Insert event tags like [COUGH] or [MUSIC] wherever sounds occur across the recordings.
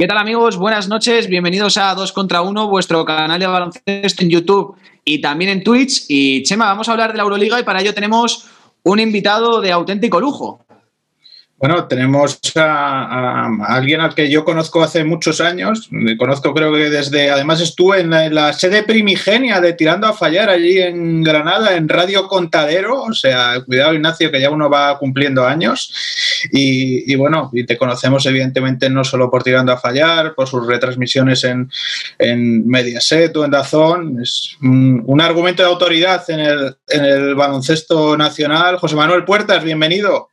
¿Qué tal amigos? Buenas noches, bienvenidos a 2 contra 1, vuestro canal de baloncesto en YouTube y también en Twitch. Y Chema, vamos a hablar de la Euroliga y para ello tenemos un invitado de auténtico lujo. Bueno, tenemos a, alguien al que yo conozco hace muchos años. Me conozco, creo que desde. Además, estuve en la, sede primigenia de Tirando a Fallar, allí en Granada, en Radio Contadero. O sea, cuidado, Ignacio, que ya uno va cumpliendo años. Y, bueno, y te conocemos, evidentemente, no solo por Tirando a Fallar, por sus retransmisiones en, en Mediaset o en Dazón. Es un, un argumento de autoridad en el, en el baloncesto nacional. José Manuel Puertas, bienvenido.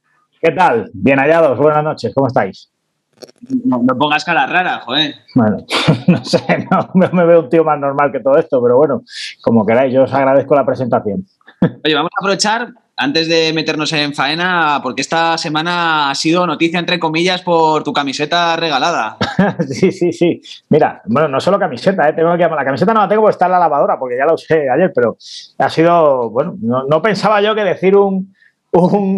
¿Qué tal? Bien hallados, buenas noches, ¿cómo estáis? No, pongas cara rara, joder. Bueno, [LAUGHS] no sé, no, me veo un tío más normal que todo esto, pero bueno, como queráis, yo os agradezco la presentación. [LAUGHS] Oye, vamos a aprovechar, antes de meternos en faena, porque esta semana ha sido noticia, entre comillas, por tu camiseta regalada. [LAUGHS] sí, sí, sí. Mira, bueno, no solo camiseta, ¿eh? tengo que la camiseta no la tengo porque está en la lavadora, porque ya la usé ayer, pero ha sido, bueno, no, no pensaba yo que decir un, un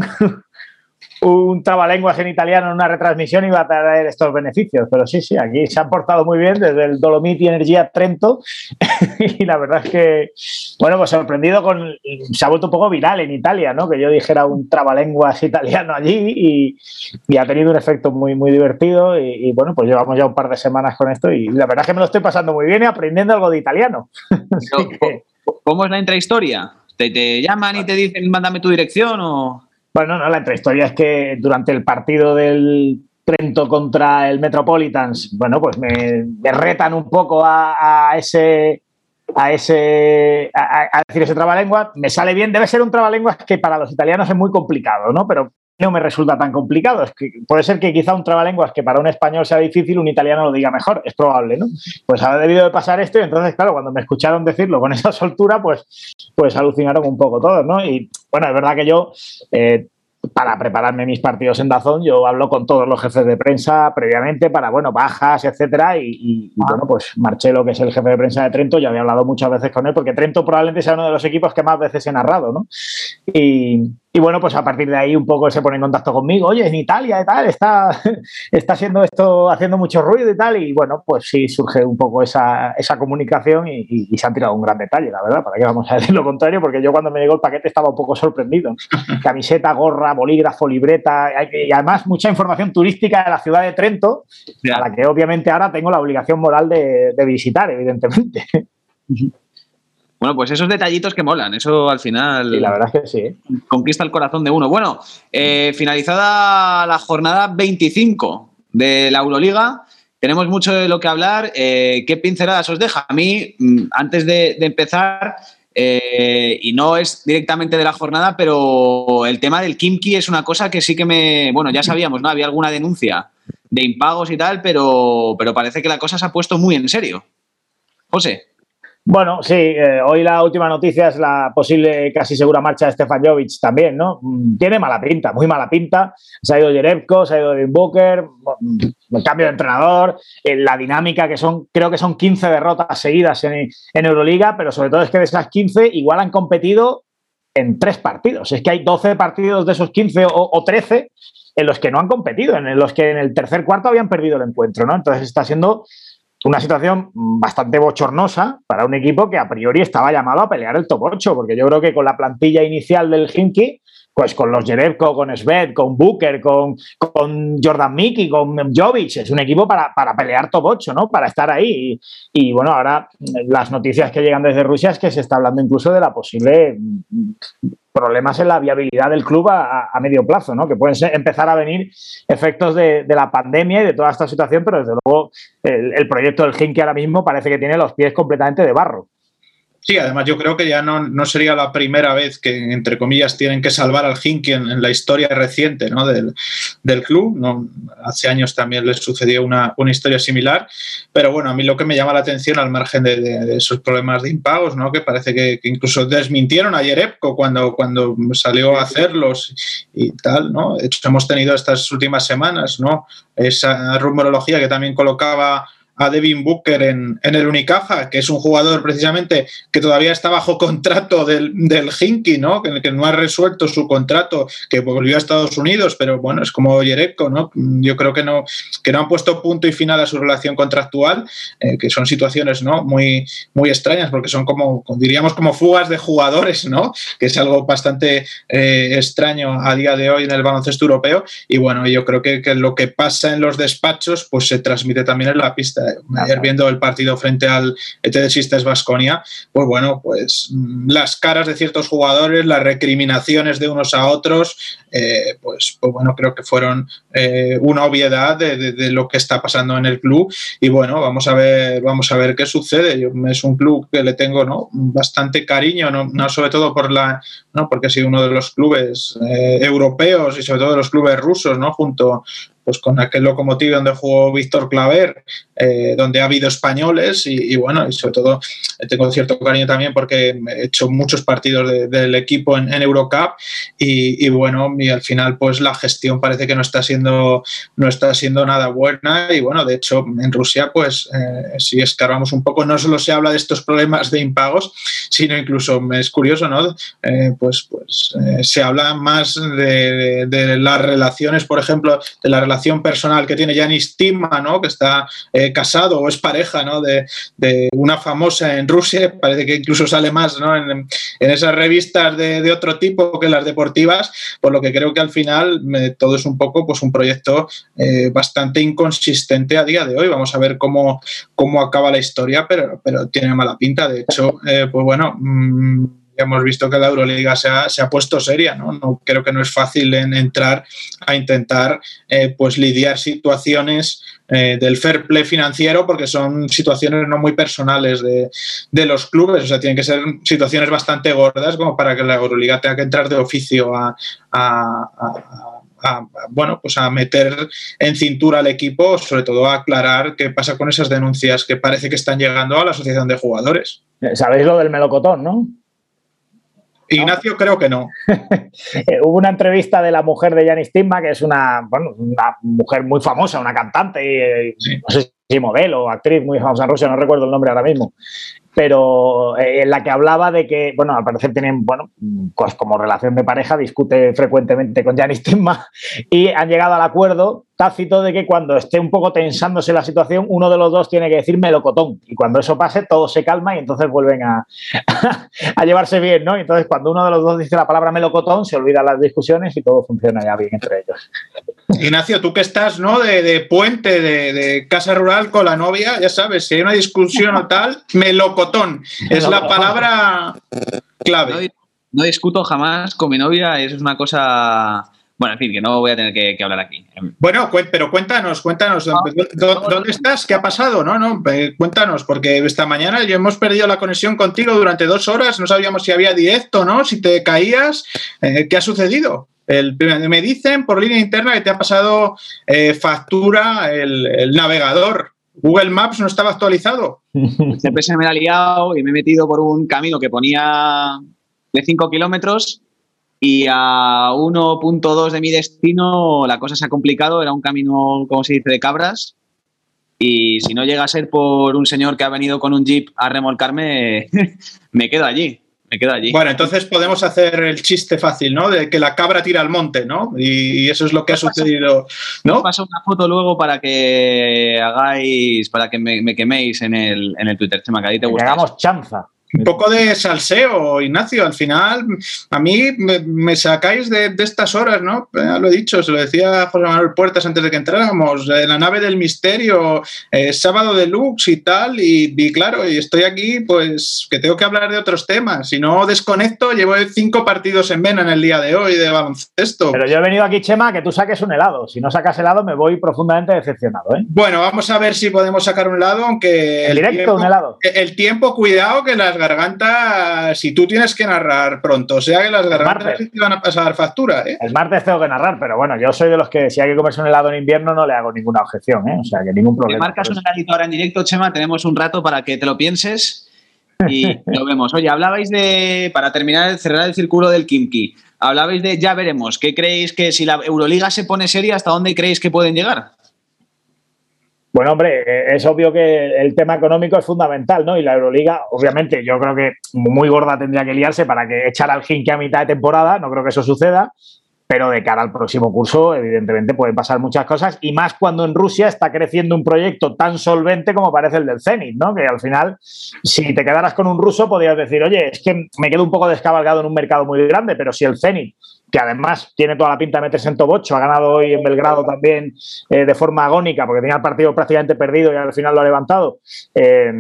un trabalenguas en italiano en una retransmisión iba a traer estos beneficios. Pero sí, sí, aquí se han portado muy bien desde el Dolomiti Energía Trento [LAUGHS] y la verdad es que, bueno, pues sorprendido con... Se ha vuelto un poco viral en Italia, ¿no? Que yo dijera un trabalenguas italiano allí y, ha tenido un efecto muy, muy divertido y, bueno, pues llevamos ya un par de semanas con esto y la verdad es que me lo estoy pasando muy bien y aprendiendo algo de italiano. [LAUGHS] ¿Cómo es la intrahistoria? ¿Te, ¿Te llaman y te dicen, mándame tu dirección o...? Bueno, no, la historia es que durante el partido del Trento contra el Metropolitans, bueno, pues me, retan un poco a, ese a ese a, decir ese trabalengua, me sale bien, debe ser un trabalengua que para los italianos es muy complicado, ¿no? Pero no me resulta tan complicado. Es que puede ser que quizá un trabalenguas que para un español sea difícil, un italiano lo diga mejor, es probable, ¿no? Pues ha debido de pasar esto y entonces, claro, cuando me escucharon decirlo con [LAUGHS] esa soltura, pues, pues alucinaron un poco todos, ¿no? Y bueno, es verdad que yo eh, para prepararme mis partidos en Dazón, yo hablo con todos los jefes de prensa previamente para, bueno, bajas, etcétera, y, ah. bueno, pues Marcelo, que es el jefe de prensa de Trento, ya había hablado muchas veces con él, porque Trento probablemente sea uno de los equipos que más veces he narrado, ¿no? Y, y bueno, pues a partir de ahí un poco se pone en contacto conmigo, oye, en Italia y tal, está, [LAUGHS] está haciendo esto, haciendo mucho ruido y tal, y bueno, pues sí surge un poco esa, esa comunicación y, se han tirado un gran detalle, la verdad, para qué vamos a [LAUGHS] decir lo contrario, porque yo cuando me llegó el paquete estaba un poco sorprendido. [LAUGHS] Camiseta, gorra, bolígrafo, libreta, y además mucha información turística de la ciudad de Trento, a la que obviamente ahora tengo la obligación moral de, de visitar, evidentemente. Bueno, pues esos detallitos que molan, eso al final. Y la verdad es que sí. Conquista el corazón de uno. Bueno, eh, finalizada la jornada 25 de la Euroliga, tenemos mucho de lo que hablar. Eh, ¿Qué pinceladas os deja? A mí, mm, antes de, empezar, eh, y no es directamente de la jornada, pero el tema del Kimki es una cosa que sí que me. Bueno, ya sabíamos, ¿no? Había alguna denuncia de impagos y tal, pero, pero parece que la cosa se ha puesto muy en serio. José. Bueno, sí, eh, hoy la última noticia es la posible casi segura marcha de Stefan Jovic también, ¿no? Mm, tiene mala pinta, muy mala pinta. Se ha ido Jerebko, se ha ido Devin Booker, mm, el cambio de entrenador, eh, la dinámica que son, creo que son 15 derrotas seguidas en, Euroliga, pero sobre todo es que de esas 15 igual han competido en tres partidos. Es que hay 12 partidos de esos 15 o, o 13 en los que no han competido, en los que en el tercer cuarto habían perdido el encuentro, ¿no? Entonces está siendo una situación bastante bochornosa para un equipo que a priori estaba llamado a pelear el top 8, porque yo creo que con la plantilla inicial del Hinky, pues con los Jerebko, con Sved, con Booker, con, con Jordan Mickey, con Jovic, es un equipo para, pelear top 8, ¿no? Para estar ahí. Y, bueno, ahora las noticias que llegan desde Rusia es que se está hablando incluso de la posible problemas en la viabilidad del club a, medio plazo, ¿no? Que pueden empezar a venir efectos de, la pandemia y de toda esta situación, pero desde luego el, el proyecto del Genki ahora mismo parece que tiene los pies completamente de barro. Sí, además yo creo que ya no, sería la primera vez que, entre comillas, tienen que salvar al Hinky en, la historia reciente ¿no? del, club. ¿no? Hace años también les sucedió una, historia similar. Pero bueno, a mí lo que me llama la atención, al margen de, esos problemas de impagos, ¿no? que parece que, incluso desmintieron ayer EPCO cuando, cuando salió a hacerlos y tal. ¿no? De hecho, hemos tenido estas últimas semanas ¿no? esa rumorología que también colocaba a Devin Booker en, el Unicaja, que es un jugador precisamente que todavía está bajo [LAUGHS] contrato del, del Hinky, ¿no? Que, que no ha resuelto su contrato, que volvió a Estados Unidos, pero bueno, es como Yerebko, ¿no? Yo creo que no, que no han puesto punto y final a su relación contractual, eh, que son situaciones, ¿no? Muy, muy extrañas, porque son como, diríamos, como fugas de jugadores, ¿no? Que es algo bastante eh, extraño a día de hoy en el baloncesto europeo. Y bueno, yo creo que, que lo que pasa en los despachos, pues se transmite también en la pista ayer viendo el partido frente al ETD Sisters Vasconia, pues bueno, pues mm, las caras de ciertos jugadores, las recriminaciones de unos a otros, eh, pues, pues, bueno, creo que fueron eh, una obviedad de, lo que está pasando en el club y bueno, vamos a ver, vamos a ver qué sucede. Yo, es un club que le tengo ¿no? bastante cariño, no, no sobre todo por la, ¿no? porque ha sido uno de los clubes eh, europeos y sobre todo de los clubes rusos, ¿no? junto pues con aquel locomotive donde jugó Víctor Claver, eh, donde ha habido españoles y, bueno, y sobre todo eh, tengo cierto cariño también porque he hecho muchos partidos del equipo en, Eurocup y, bueno, y al final pues la gestión parece que no está siendo, no está siendo nada buena y bueno, de hecho en Rusia pues eh, si escarbamos un poco no solo se habla de estos problemas de impagos, sino incluso es curioso, ¿no? pues pues se habla más de, de, las relaciones, por ejemplo, de la personal que tiene Yanis Tima, ¿no? que está eh, casado o es pareja ¿no? de, una famosa en Rusia, parece que incluso sale más ¿no? en, esas revistas de, otro tipo que las deportivas, por lo que creo que al final todo es un poco pues, un proyecto eh, bastante inconsistente a día de hoy. Vamos a ver cómo, cómo acaba la historia, pero, pero tiene mala pinta. De hecho, eh, pues bueno... Mm, hemos visto que la Euroliga se ha, se ha puesto seria, ¿no? ¿no? Creo que no es fácil en entrar a intentar eh, pues lidiar situaciones eh, del fair play financiero porque son situaciones no muy personales de, de, los clubes, o sea, tienen que ser situaciones bastante gordas como para que la Euroliga tenga que entrar de oficio a, a, a bueno, pues a meter en cintura al equipo, sobre todo a aclarar qué pasa con esas denuncias que parece que están llegando a la asociación de jugadores. Sabéis lo del melocotón, ¿no? Ignacio creo que no. [LAUGHS] Eh, hubo una entrevista de la mujer de Janis Timma, que es una, bueno, una mujer muy famosa, una cantante, y, no sé si modelo o actriz muy famosa en Rusia, no recuerdo el nombre ahora mismo pero eh, en la que hablaba de que, bueno, al parecer tienen, bueno, pues como relación de pareja, discute frecuentemente con Janis Timma [LAUGHS] y han llegado al acuerdo tácito de que cuando esté un poco tensándose la situación, uno de los dos tiene que decir melocotón. Y cuando eso pase, todo se calma y entonces vuelven a, [LAUGHS] a llevarse bien, ¿no? Entonces, cuando uno de los dos dice la palabra melocotón, se olvidan las discusiones y todo funciona ya bien entre ellos. Ignacio, tú que estás, ¿no? De, puente, de, casa rural con la novia, ya sabes, si hay una discusión o tal, melocotón. Es la palabra clave. No, discuto jamás con mi novia, eso es una cosa. Bueno, en fin, que no voy a tener que, hablar aquí. Bueno, pero cuéntanos, cuéntanos, ¿dónde estás? ¿Qué ha pasado? No, no, cuéntanos, porque esta mañana hemos perdido la conexión contigo durante dos horas, no sabíamos si había directo, ¿no? Si te caías, eh, ¿qué ha sucedido? El, me dicen por línea interna que te ha pasado eh, factura el, navegador. Google Maps no estaba actualizado. Siempre se me ha liado y me he metido por un camino que ponía de 5 kilómetros y a 1.2 de mi destino la cosa se ha complicado. Era un camino, como se dice, de cabras. Y si no llega a ser por un señor que ha venido con un jeep a remolcarme, [LAUGHS] me quedo allí me quedo allí. Bueno, entonces podemos hacer el chiste fácil, ¿no? De que la cabra tira al monte, ¿no? Y, eso es lo que ha sucedido, ¿no? Paso una foto luego para que hagáis, para que me, queméis en el, en el Twitter, Chema, que ahí te gusta. Hagamos chanza. Un poco de salseo, Ignacio. Al final, a mí me, sacáis de, estas horas, ¿no? Ya lo he dicho, se lo decía José Manuel Puertas antes de que entráramos. la nave del misterio, eh, sábado de Lux y tal. Y, claro, y estoy aquí, pues que tengo que hablar de otros temas. Si no desconecto, llevo cinco partidos en vena en el día de hoy de baloncesto. Pero yo he venido aquí, Chema, que tú saques un helado. Si no sacas helado, me voy profundamente decepcionado. ¿eh? Bueno, vamos a ver si podemos sacar un helado, aunque. El, directo, un helado. El tiempo, cuidado, que las gargantas, si tú tienes que narrar pronto, o sea que las gargantas te van a pasar factura. ¿eh? El martes tengo que narrar, pero bueno, yo soy de los que si hay que comerse un helado en invierno no le hago ninguna objeción, ¿eh? o sea que ningún problema. marcas un heladito ahora en directo, Chema, tenemos un rato para que te lo pienses y [LAUGHS] lo vemos. Oye, hablabais de, para terminar, cerrar el círculo del Kimki, hablabais de ya veremos, ¿qué creéis que si la Euroliga se pone seria, hasta dónde creéis que pueden llegar? Bueno, hombre, eh, es obvio que el tema económico es fundamental, ¿no? Y la Euroliga, obviamente, yo creo que muy gorda tendría que liarse para que echara al Hinky a mitad de temporada, no creo que eso suceda, pero de cara al próximo curso, evidentemente, pueden pasar muchas cosas, y más cuando en Rusia está creciendo un proyecto tan solvente como parece el del Zenit, ¿no? Que al final, si te quedaras con un ruso, podrías decir, oye, es que me quedo un poco descabalgado en un mercado muy grande, pero si el Zenit que además tiene toda la pinta de meterse en top 8, ha ganado hoy en Belgrado también eh, de forma agónica, porque tenía el partido prácticamente perdido y al final lo ha levantado. Eh,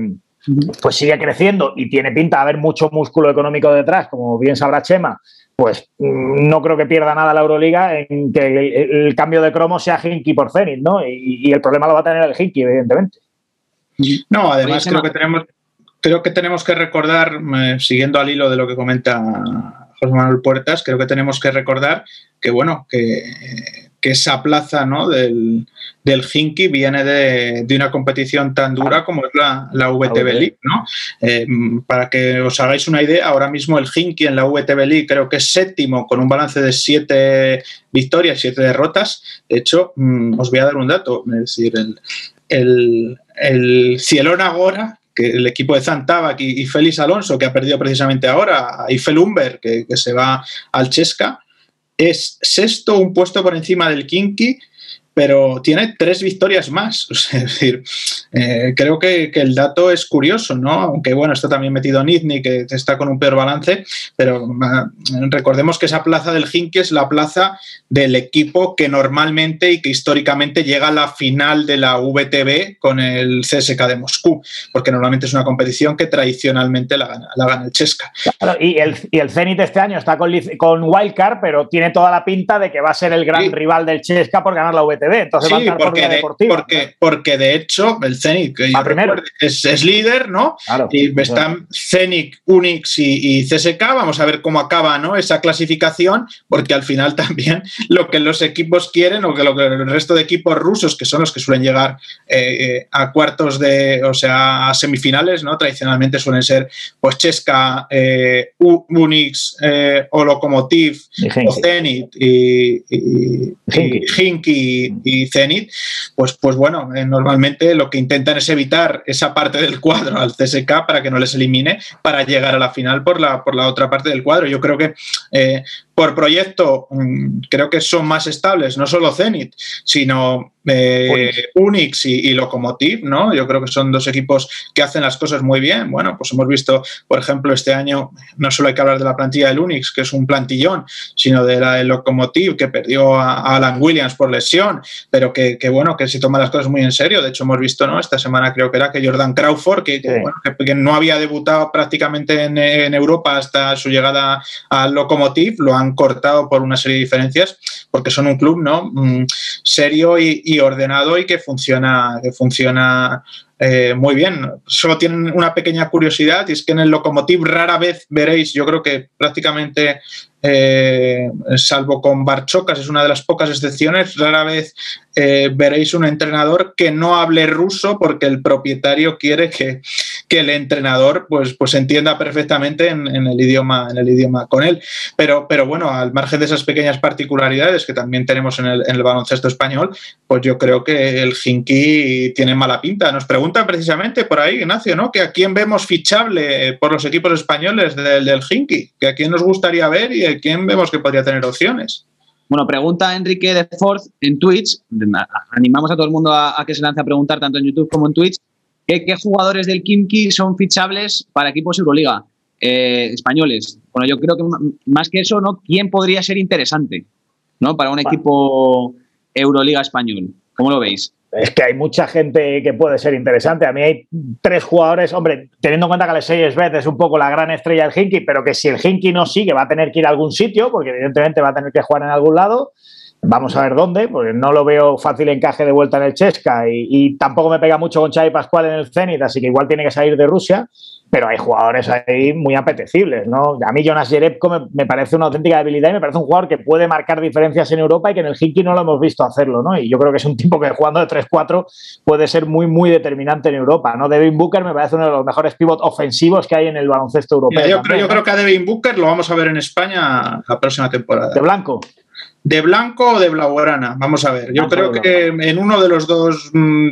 pues sigue creciendo y tiene pinta de haber mucho músculo económico detrás, como bien sabrá Chema, pues mm, no creo que pierda nada la Euroliga en que el, cambio de cromo sea Hinky por Zenit, ¿no? Y, el problema lo va a tener el Hinky, evidentemente. No, además creo que tenemos creo que tenemos que recordar, eh, siguiendo al hilo de lo que comenta José Manuel Puertas, creo que tenemos que recordar que, bueno, que, esa plaza ¿no? del, del Hinky viene de, una competición tan dura como es la, la VTB League. ¿no? Eh, para que os hagáis una idea, ahora mismo el Hinky en la VTB League creo que es séptimo con un balance de siete victorias, siete derrotas. De hecho, mm, os voy a dar un dato, es decir, el, el, el Cielón Agora que el equipo de Zantabak y, Félix Alonso, que ha perdido precisamente ahora, y Felumber, que, que se va al Chesca, es sexto, un puesto por encima del Kinky pero tiene tres victorias más. [LAUGHS] Es decir, eh, creo que, el dato es curioso, ¿no? Aunque bueno, está también metido Nizhny, que está con un peor balance, pero ah, recordemos que esa plaza del Hinky es la plaza del equipo que normalmente y que históricamente llega a la final de la VTB con el CSK de Moscú, porque normalmente es una competición que tradicionalmente la gana, la gana el Chesca. y, el, y el Zenit este año está con, con Wildcard, pero tiene toda la pinta de que va a ser el gran rival del Chesca por ganar la VTB entonces sí, porque, de, porque, porque, de hecho el Zenit es, líder, ¿no? y están Zenit, Unix y, CSK. Vamos a ver cómo acaba ¿no? esa clasificación, porque al final [LAUGHS] también lo que los equipos quieren o que lo que el resto de equipos rusos, que son los que suelen llegar eh, eh, a cuartos de, o sea, a semifinales, ¿no? Tradicionalmente suelen ser pues Cheska, eh, Unix o Lokomotiv o Zenit y, y, y y Zenit, pues, pues bueno, eh, normalmente lo que intentan es evitar esa parte del cuadro al CSK para que no les elimine, para llegar a la final por la, por la otra parte del cuadro. Yo creo que eh, por proyecto mm, creo que son más estables, no solo Zenit, sino eh, Unix y, Locomotive, ¿no? Yo creo que son dos equipos que hacen las cosas muy bien. Bueno, pues hemos visto, por ejemplo, este año no solo hay que hablar de la plantilla del Unix, que es un plantillón, sino de la del Locomotive, que perdió a, Alan Williams por lesión, pero que, bueno, que se toma las cosas muy en serio. De hecho, hemos visto, ¿no? Esta semana creo que era que Jordan Crawford, que, no había debutado prácticamente en, en, Europa hasta su llegada al Locomotive, lo han cortado por una serie de diferencias, porque son un club ¿no? Mm, serio y, ordenado y que funciona, que funciona eh, muy bien. Solo tienen una pequeña curiosidad y es que en el Locomotive rara vez veréis, yo creo que prácticamente eh, salvo con Barchocas, es una de las pocas excepciones, rara vez eh, veréis un entrenador que no hable ruso porque el propietario quiere que, que el entrenador pues, pues entienda perfectamente en, el idioma, en el idioma con él. Pero, pero bueno, al margen de esas pequeñas particularidades que también tenemos en el, en el baloncesto español, pues yo creo que el Jinki tiene mala pinta. Nos preguntan precisamente por ahí, Ignacio, ¿no? Que a quién vemos fichable por los equipos españoles del, del Jinki, que a quién nos gustaría ver y quién vemos que podría tener opciones. Bueno, pregunta Enrique de Ford en Twitch. Animamos a todo el mundo a, que se lance a preguntar tanto en YouTube como en Twitch. ¿Qué, jugadores del Kimki son fichables para equipos Euroliga eh, españoles? Bueno, yo creo que más que eso, ¿no? ¿Quién podría ser interesante ¿no? para un equipo Euroliga español? ¿Cómo lo veis? Es que hay mucha gente que puede ser interesante. A mí hay tres jugadores, hombre, teniendo en cuenta que Alexei Svet es un poco la gran estrella del Hinky, pero que si el Hinky no sigue va a tener que ir a algún sitio, porque evidentemente va a tener que jugar en algún lado. Vamos a ver dónde, porque no lo veo fácil encaje de vuelta en el Chesca y, tampoco me pega mucho con Xavi Pascual en el Zenit, así que igual tiene que salir de Rusia pero hay jugadores ahí muy apetecibles, ¿no? A mí Jonas Jerebko me, parece una auténtica debilidad y me parece un jugador que puede marcar diferencias en Europa y que en el Hinky no lo hemos visto hacerlo, ¿no? Y yo creo que es un tipo que jugando de 3-4 puede ser muy, muy determinante en Europa, ¿no? Devin Booker me parece uno de los mejores pivots ofensivos que hay en el baloncesto europeo. yo, creo, que a Devin Booker lo vamos a ver en España la próxima temporada. ¿De blanco? ¿De blanco o de blaugrana? Vamos a ver. Yo creo que en uno de los dos... Mm,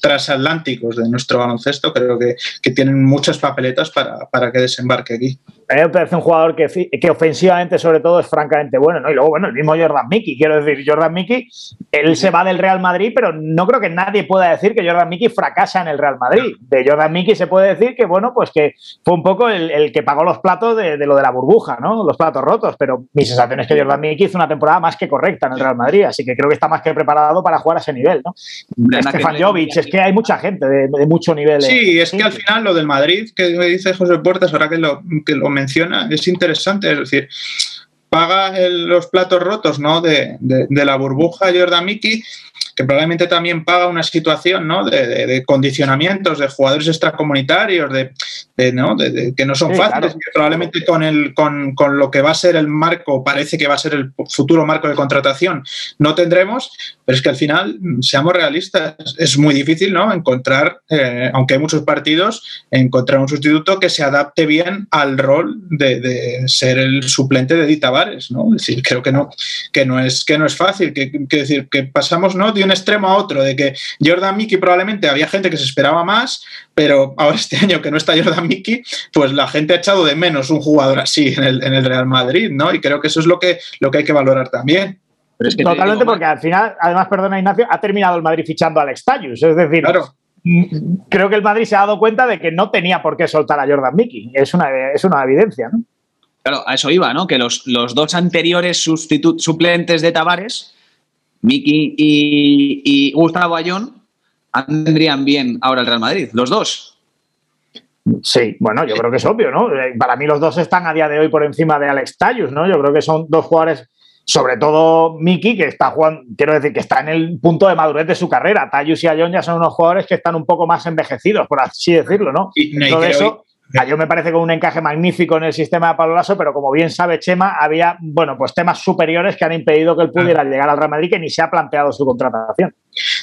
transatlánticos de nuestro baloncesto, creo que, que tienen muchas papeletas para, para, que desembarque aquí. A mí me parece un jugador que, que, ofensivamente, sobre todo, es francamente bueno, ¿no? Y luego, bueno, el mismo Jordan Mickey, quiero decir, Jordan Mickey, él se va del Real Madrid, pero no creo que nadie pueda decir que Jordan Mickey fracasa en el Real Madrid. De Jordan Mickey se puede decir que, bueno, pues que fue un poco el, el que pagó los platos de, de, lo de la burbuja, ¿no? Los platos rotos, pero mi sensación es que Jordan Mickey hizo una temporada más que correcta en el Real Madrid, así que creo que está más que preparado para jugar a ese nivel, ¿no? Stefan Jovic, es que hay mucha gente de, de mucho nivel. Sí, es que al final lo del Madrid, que me dice José Puertas, ahora que lo, que lo menciona, es interesante, es decir, paga el, los platos rotos ¿no? de, de, de la burbuja Jordan Mickey que probablemente también paga una situación ¿no? de, de, de condicionamientos de jugadores extracomunitarios, de, ¿no? que no son sí, fáciles, claro. que probablemente con, el, con, con, lo que va a ser el marco, parece que va a ser el futuro marco de contratación, no tendremos, pero es que al final, seamos realistas, es muy difícil ¿no? encontrar, eh, aunque hay muchos partidos, encontrar un sustituto que se adapte bien al rol de, de ser el suplente de Dita Vares, ¿no? Es decir, creo que no, que no, es, que no es fácil, que, que decir, que pasamos ¿no? de un extremo a otro, de que Jordan Mickey probablemente había gente que se esperaba más, pero ahora este [LAUGHS] año que no está Jordan Mickey, pues la gente ha echado de menos un jugador así en el, en el Real Madrid, ¿no? Y creo que eso es lo que, lo que hay que valorar también. Pero es que Totalmente, digo, porque al final, además, perdona Ignacio, ha terminado el Madrid fichando a Alex Tallus, es decir, claro. creo que el Madrid se ha dado cuenta de que no tenía por qué soltar a Jordan Mickey, es una, es una evidencia, ¿no? Claro, a eso iba, ¿no? Que los, los dos anteriores suplentes de Tavares Miki y, y, Gustavo Ayón tendrían bien ahora el Real Madrid, los dos. Sí, bueno, yo creo que es obvio, ¿no? Eh, para mí los dos están a día de hoy por encima de Alex Tallus, ¿no? Yo creo que son dos jugadores, sobre todo Miki, que está jugando, quiero decir, que está en el punto de madurez de su carrera. Tallus y Ayón ya son unos jugadores que están un poco más envejecidos, por así decirlo, ¿no? Y, no Todo eso, yo me parece con un encaje magnífico en el sistema de Pablo Lasso, pero como bien sabe Chema, había, bueno, pues temas superiores que han impedido que él pudiera ah. llegar al Real Madrid que ni se ha planteado su contratación.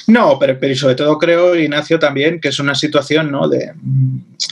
No, pero, pero sobre todo creo, Ignacio, también que es una situación, ¿no? De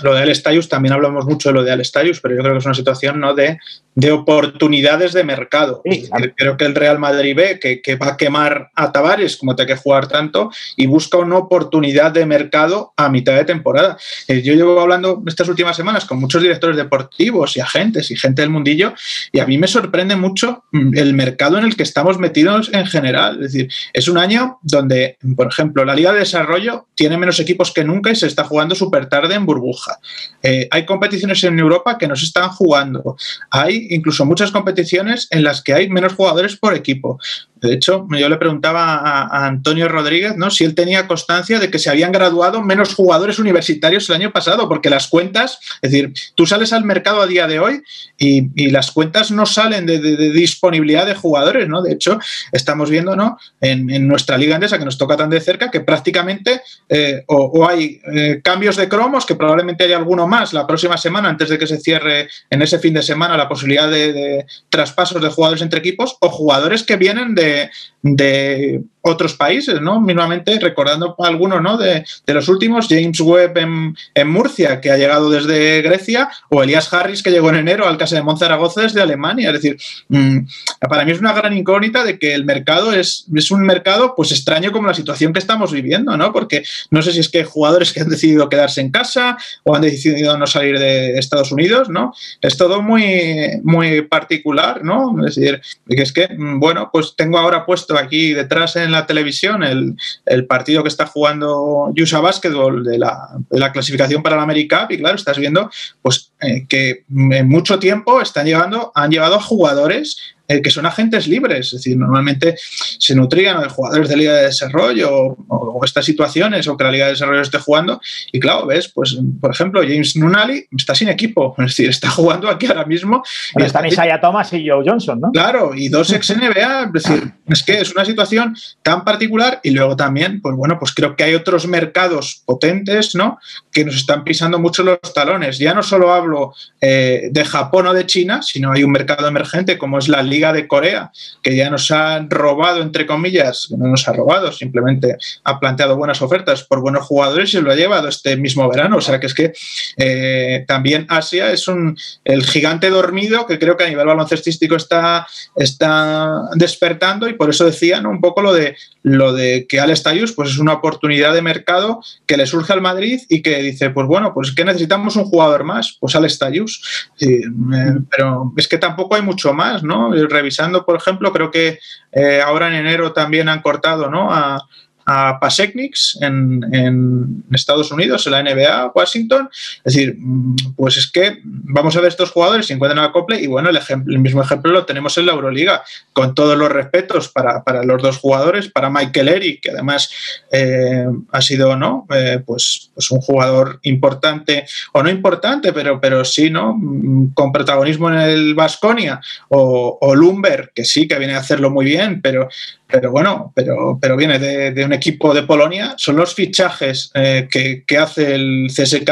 lo de Alestayus, también hablamos mucho de lo de Alestayus, pero yo creo que es una situación, ¿no? De, de oportunidades de mercado. Sí, claro. Creo que el Real Madrid ve que, que, va a quemar a Tavares, como te que jugar tanto, y busca una oportunidad de mercado a mitad de temporada. Eh, yo llevo hablando estas últimas semanas con muchos directores deportivos y agentes y gente del mundillo, y a mí me sorprende mucho mm, el mercado en el que estamos metidos en general. Es decir, es un año donde por ejemplo, la Liga de Desarrollo tiene menos equipos que nunca y se está jugando súper tarde en burbuja. Eh, hay competiciones en Europa que no se están jugando. Hay incluso muchas competiciones en las que hay menos jugadores por equipo. De hecho, yo le preguntaba a, Antonio Rodríguez ¿no? si él tenía constancia de que se habían graduado menos jugadores universitarios el año pasado, porque las cuentas, es decir, tú sales al mercado a día de hoy y, y las cuentas no salen de, disponibilidad de jugadores, ¿no? De hecho, estamos viendo, ¿no? En, en, nuestra liga andesa, que nos toca tan de cerca, que prácticamente eh, o, o, hay eh, cambios de cromos, que probablemente haya alguno más la próxima semana, antes de que se cierre en ese fin de semana la posibilidad de, de traspasos de jugadores entre equipos, o jugadores que vienen de de, otros países, ¿no? Mínimamente recordando algunos, ¿no? De, los últimos, James Webb en, Murcia, que ha llegado desde Grecia, o Elias Harris, que llegó en enero al Casa de Monzaragoza desde Alemania. Es decir, mmm, para mí es una gran incógnita de que el mercado es, es un mercado, pues extraño como la situación que estamos viviendo, ¿no? Porque no sé si es que hay jugadores que han decidido quedarse en casa o han decidido no salir de Estados Unidos, ¿no? Es todo muy, muy particular, ¿no? Es decir, es que, bueno, pues tengo ahora puesto aquí detrás en la televisión el, el partido que está jugando USA Basketball de la, clasificación para la América y claro, estás viendo pues eh, que en mucho tiempo están llevando, han llevado a jugadores eh, que son agentes libres, es decir, normalmente se nutrían de jugadores de Liga de Desarrollo o, o, estas situaciones o que la Liga de Desarrollo esté jugando y claro, ves, pues por ejemplo, James Nunali está sin equipo, [LAUGHS] es decir, está jugando aquí ahora mismo. Y están está, Isaiah Thomas y Joe Johnson, ¿no? Claro, y dos ex [LAUGHS] NBA, es decir, es que es una situación tan particular y luego también, pues bueno, pues creo que hay otros mercados potentes, ¿no? Que nos están pisando mucho los talones. Ya no solo hablo hablo de Japón o de China, sino hay un mercado emergente como es la Liga de Corea, que ya nos ha robado, entre comillas, no nos ha robado, simplemente ha planteado buenas ofertas por buenos jugadores y lo ha llevado este mismo verano. O sea que es que también Asia es un, el gigante dormido que creo que a nivel baloncestístico está, está despertando y por eso decía un poco lo de, lo de que Al Stayus pues es una oportunidad de mercado que le surge al Madrid y que dice, pues bueno, pues que necesitamos un jugador más, pues Stayus. Eh, pero es que tampoco hay mucho más, ¿no? Revisando, por ejemplo, creo que eh, ahora en enero también han cortado, ¿no? A, a Pasechniks en, en, Estados Unidos, en la NBA, Washington. Es decir, mm, pues es que vamos a ver estos jugadores se encuentran a acople y bueno, el, ejemplo, el mismo ejemplo lo tenemos en la Euroliga, con todos los respetos para, para los dos jugadores, para Michael Eric, que además eh, ha sido, ¿no? Eh, pues, pues un jugador importante, o no importante, pero, pero sí, ¿no? Mm, con protagonismo en el Vasconia, o, o Lumber, que sí, que viene a hacerlo muy bien, pero pero bueno, pero, pero viene de, un equipo de Polonia, son los fichajes eh, que, hace el CSK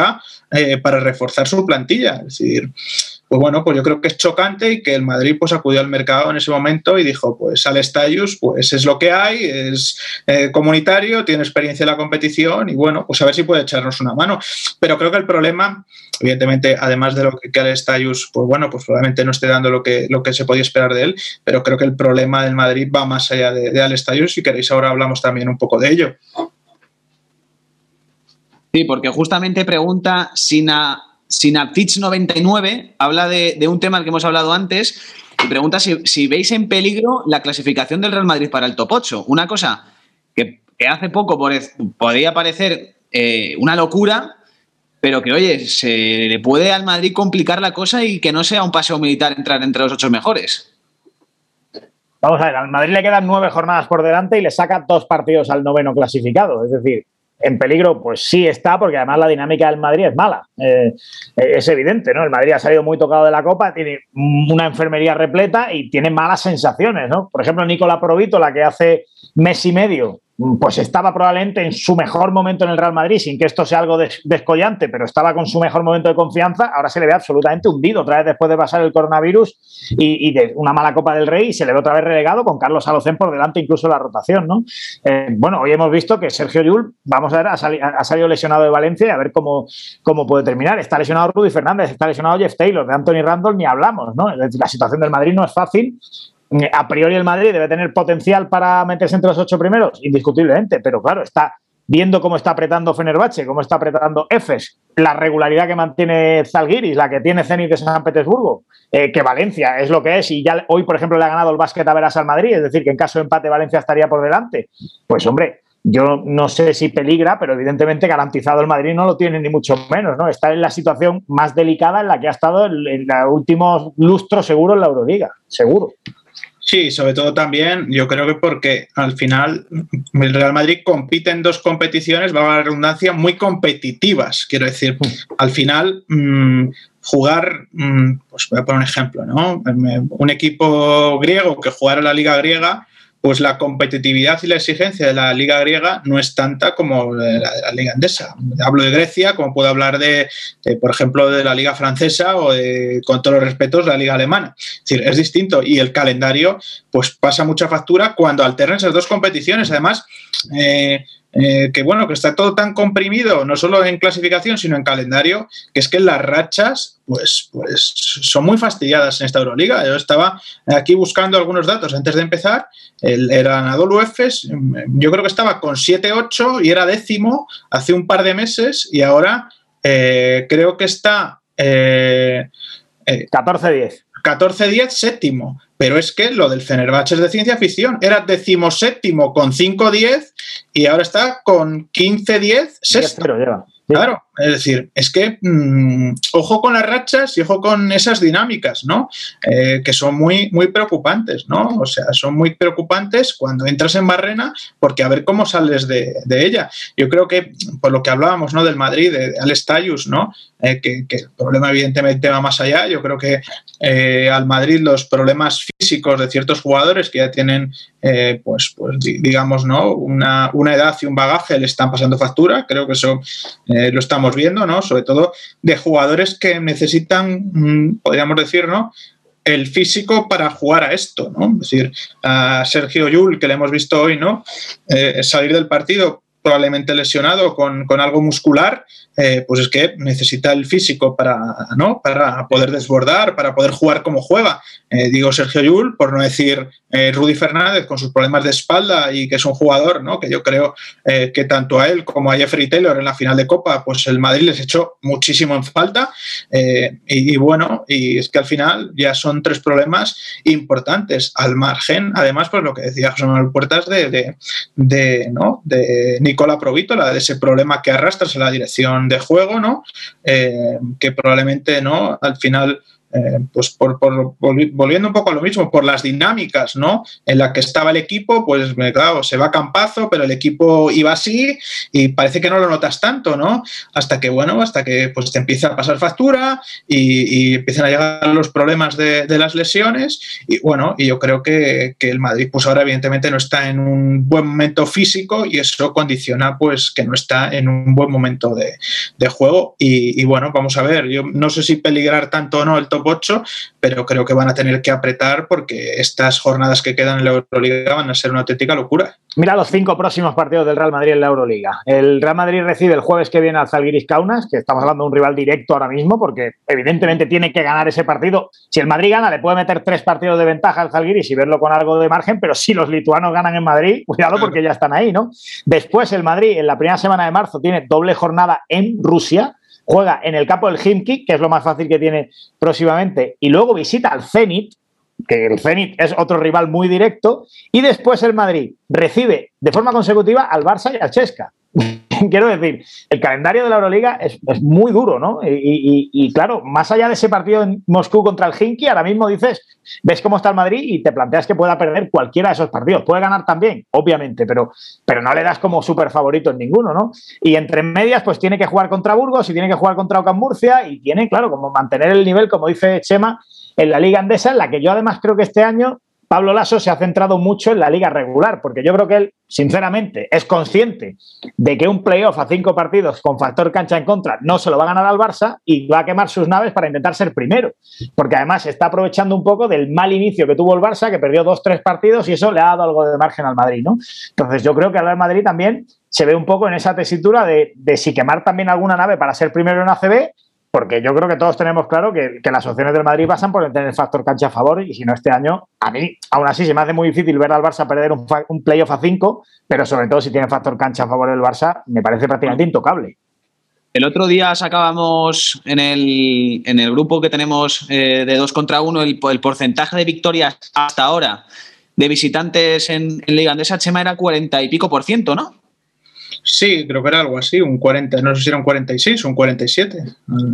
eh, para reforzar su plantilla. Es decir, pues bueno, pues yo creo que es chocante y que el Madrid pues acudió al mercado en ese momento y dijo, pues al pues es lo que hay, es eh, comunitario, tiene experiencia en la competición y bueno, pues a ver si puede echarnos una mano. Pero creo que el problema, evidentemente, además de lo que, que al pues bueno, pues probablemente no esté dando lo que, lo que se podía esperar de él, pero creo que el problema del Madrid va más allá de, de Al Stayus. Si queréis ahora hablamos también un poco de ello. Sí, porque justamente pregunta Sina, Sinaptich99, habla de, un tema al que hemos hablado antes y pregunta si, veis en peligro la clasificación del Real Madrid para el top 8. Una cosa que, hace poco podría parecer eh, una locura, pero que, oye, se le puede al Madrid complicar la cosa y que no sea un paseo militar entrar entre los ocho mejores. Vamos a ver, al Madrid le quedan nueve jornadas por delante y le saca dos partidos al noveno clasificado. Es decir, en peligro, pues sí está, porque además la dinámica del Madrid es mala. Eh, es evidente, ¿no? El Madrid ha salido muy tocado de la Copa, tiene una enfermería repleta y tiene malas sensaciones, ¿no? Por ejemplo, Nicola Provito, la que hace mes y medio pues estaba probablemente en su mejor momento en el Real Madrid, sin que esto sea algo descollante, pero estaba con su mejor momento de confianza, ahora se le ve absolutamente hundido, otra vez después de pasar el coronavirus y, de una mala Copa del Rey, y se le ve otra vez relegado con Carlos Alocén por delante, incluso la rotación, ¿no? Eh, bueno, hoy hemos visto que Sergio Llull, vamos a ver, ha, salido lesionado de Valencia y a ver cómo, cómo puede terminar. Está lesionado Rudy Fernández, está lesionado Jeff Taylor, de Anthony Randall ni hablamos, ¿no? La situación del Madrid no es fácil a priori el Madrid debe tener potencial para meterse entre los ocho primeros, indiscutiblemente, pero claro, está viendo cómo está apretando Fenerbahce, cómo está apretando Efes, la regularidad que mantiene Zalgiris, la que tiene Zenit de San Petersburgo, eh, que Valencia es lo que es y ya hoy, por ejemplo, le ha ganado el básquet a Veras al Madrid, es decir, que en caso de empate Valencia estaría por delante. Pues hombre, yo no sé si peligra, pero evidentemente garantizado el Madrid no lo tiene ni mucho menos, ¿no? Está en la situación más delicada en la que ha estado en, los últimos lustros seguro en la Euroliga, seguro. Sí, sobre todo también, yo creo que porque al final el Real Madrid compite en dos competiciones, va a la redundancia, muy competitivas. Quiero decir, al final mmm, jugar, mmm, pues voy a poner un ejemplo, ¿no? Un equipo griego que jugara la Liga Griega pues la competitividad y la exigencia de la liga griega no es tanta como la de la liga andesa. Hablo de Grecia, como puedo hablar de, por ejemplo, de la liga francesa o de, con todos los respetos, la liga alemana. Es decir, es distinto y el calendario pues pasa mucha factura cuando alternan esas dos competiciones. Además, eh, eh, que bueno, que está todo tan comprimido, no solo en clasificación, sino en calendario, que es que las rachas, pues, pues son muy fastidiadas en esta Euroliga. Yo estaba aquí buscando algunos datos antes de empezar. El, era Anadolu Efes, yo creo que estaba con 7-8 y era décimo hace un par de meses y ahora eh, creo que está... Eh, 14-10. 14-10 séptimo. Pero es que lo del Fenerbahce es de ciencia ficción. Era decimoséptimo con 5-10 y ahora está con 15-10 sexto. Claro, es decir, es que mmm, ojo con las rachas y ojo con esas dinámicas, ¿no? Eh, que son muy, muy preocupantes, ¿no? O sea, son muy preocupantes cuando entras en Barrena porque a ver cómo sales de, ella. Yo creo que, por lo que hablábamos, ¿no? Del Madrid, de, de Alex Tayus, ¿no? Eh, que, el problema evidentemente va más allá. Yo creo que eh, al Madrid los problemas físicos de ciertos jugadores que ya tienen, pues, pues digamos, ¿no? Una, una, edad y un bagaje le están pasando factura. Creo que eso lo estamos viendo, ¿no? Sobre todo de jugadores que necesitan, mm, podríamos decir, ¿no? el físico para jugar a esto, ¿no? Es decir, a Sergio Yul, que le hemos visto hoy, ¿no? Eh, salir del partido probablemente lesionado con, con algo muscular, eh, pues es que necesita el físico para, ¿no? para poder desbordar, para poder jugar como juega. Eh, digo Sergio Yul, por no decir eh, Rudy Fernández con sus problemas de espalda y que es un jugador ¿no? que yo creo que tanto a él como a Jeffrey Taylor en la final de Copa, pues el Madrid les echó muchísimo en falta. Y, bueno, y es que al final ya son tres problemas importantes al margen. Además, pues lo que decía José Manuel Puertas de, de, ¿no? de Nicola Provítola, de ese problema que arrastras en la dirección de juego, ¿no? Eh, que probablemente, ¿no? Al final eh, pues por, volviendo un poco a lo mismo, por las dinámicas, ¿no? En la que estaba el equipo, pues claro, se va a campazo, pero el equipo iba así y parece que no lo notas tanto, ¿no? Hasta que, bueno, hasta que pues te empieza a pasar factura y, empiezan a llegar los problemas de, las lesiones y bueno, y yo creo que, el Madrid, pues ahora evidentemente no está en un buen momento físico y eso condiciona pues que no está en un buen momento de, juego y, y, bueno, vamos a ver, yo no sé si peligrar tanto o no el top 8, pero creo que van a tener que apretar porque estas jornadas que quedan en la Euroliga van a ser una auténtica locura. Mira los cinco próximos partidos del Real Madrid en la Euroliga. El Real Madrid recibe el jueves que viene al Zalgiris Kaunas, que estamos hablando de un rival directo ahora mismo, porque evidentemente tiene que ganar ese partido. Si el Madrid gana, le puede meter tres partidos de ventaja al Zalgiris y verlo con algo de margen, pero si los lituanos ganan en Madrid, [LAUGHS] cuidado porque ya están ahí, ¿no? Después el Madrid en la primera semana de marzo tiene doble jornada en Rusia juega en el campo del Himki, que es lo más fácil que tiene próximamente, y luego visita al Zenit, que el Zenit es otro rival muy directo, y después el Madrid recibe de forma consecutiva al Barça y al Chesca. [LAUGHS] quiero decir, el calendario de la Euroliga es, muy duro, ¿no? Y, claro, más allá de ese partido en Moscú contra el Hinky, ahora mismo dices, ves cómo está el Madrid y te planteas que pueda perder cualquiera de esos partidos. Puede ganar también, obviamente, pero, pero no le das como súper favorito en ninguno, ¿no? Y entre medias, pues tiene que jugar contra Burgos y tiene que jugar contra Ocam Murcia y tiene, claro, como mantener el nivel, como dice Chema, en la Liga Andesa, en la que yo además creo que este año Pablo Lasso se ha centrado mucho en la liga regular, porque yo creo que él, sinceramente, es consciente de que un playoff a cinco partidos con factor cancha en contra no se lo va a ganar al Barça y va a quemar sus naves para intentar ser primero, porque además está aprovechando un poco del mal inicio que tuvo el Barça, que perdió dos, tres partidos y eso le ha dado algo de margen al Madrid, ¿no? Entonces yo creo que al Real Madrid también se ve un poco en esa tesitura de, de si quemar también alguna nave para ser primero en ACB porque yo creo que todos tenemos claro que, las opciones del Madrid pasan por tener el factor cancha a favor y si no este año, a mí aún así se me hace muy difícil ver al Barça perder un, un playoff a 5, pero sobre todo si tiene factor cancha a favor del Barça, me parece prácticamente intocable. El otro día sacábamos en el, en el grupo que tenemos eh, de 2 contra 1 el, porcentaje de victorias hasta ahora de visitantes en, en Liga Andesa, Chema, era 40 y pico por ciento, ¿no? Sí, creo que era algo así, un 40, no sé si era un 46 o un 47.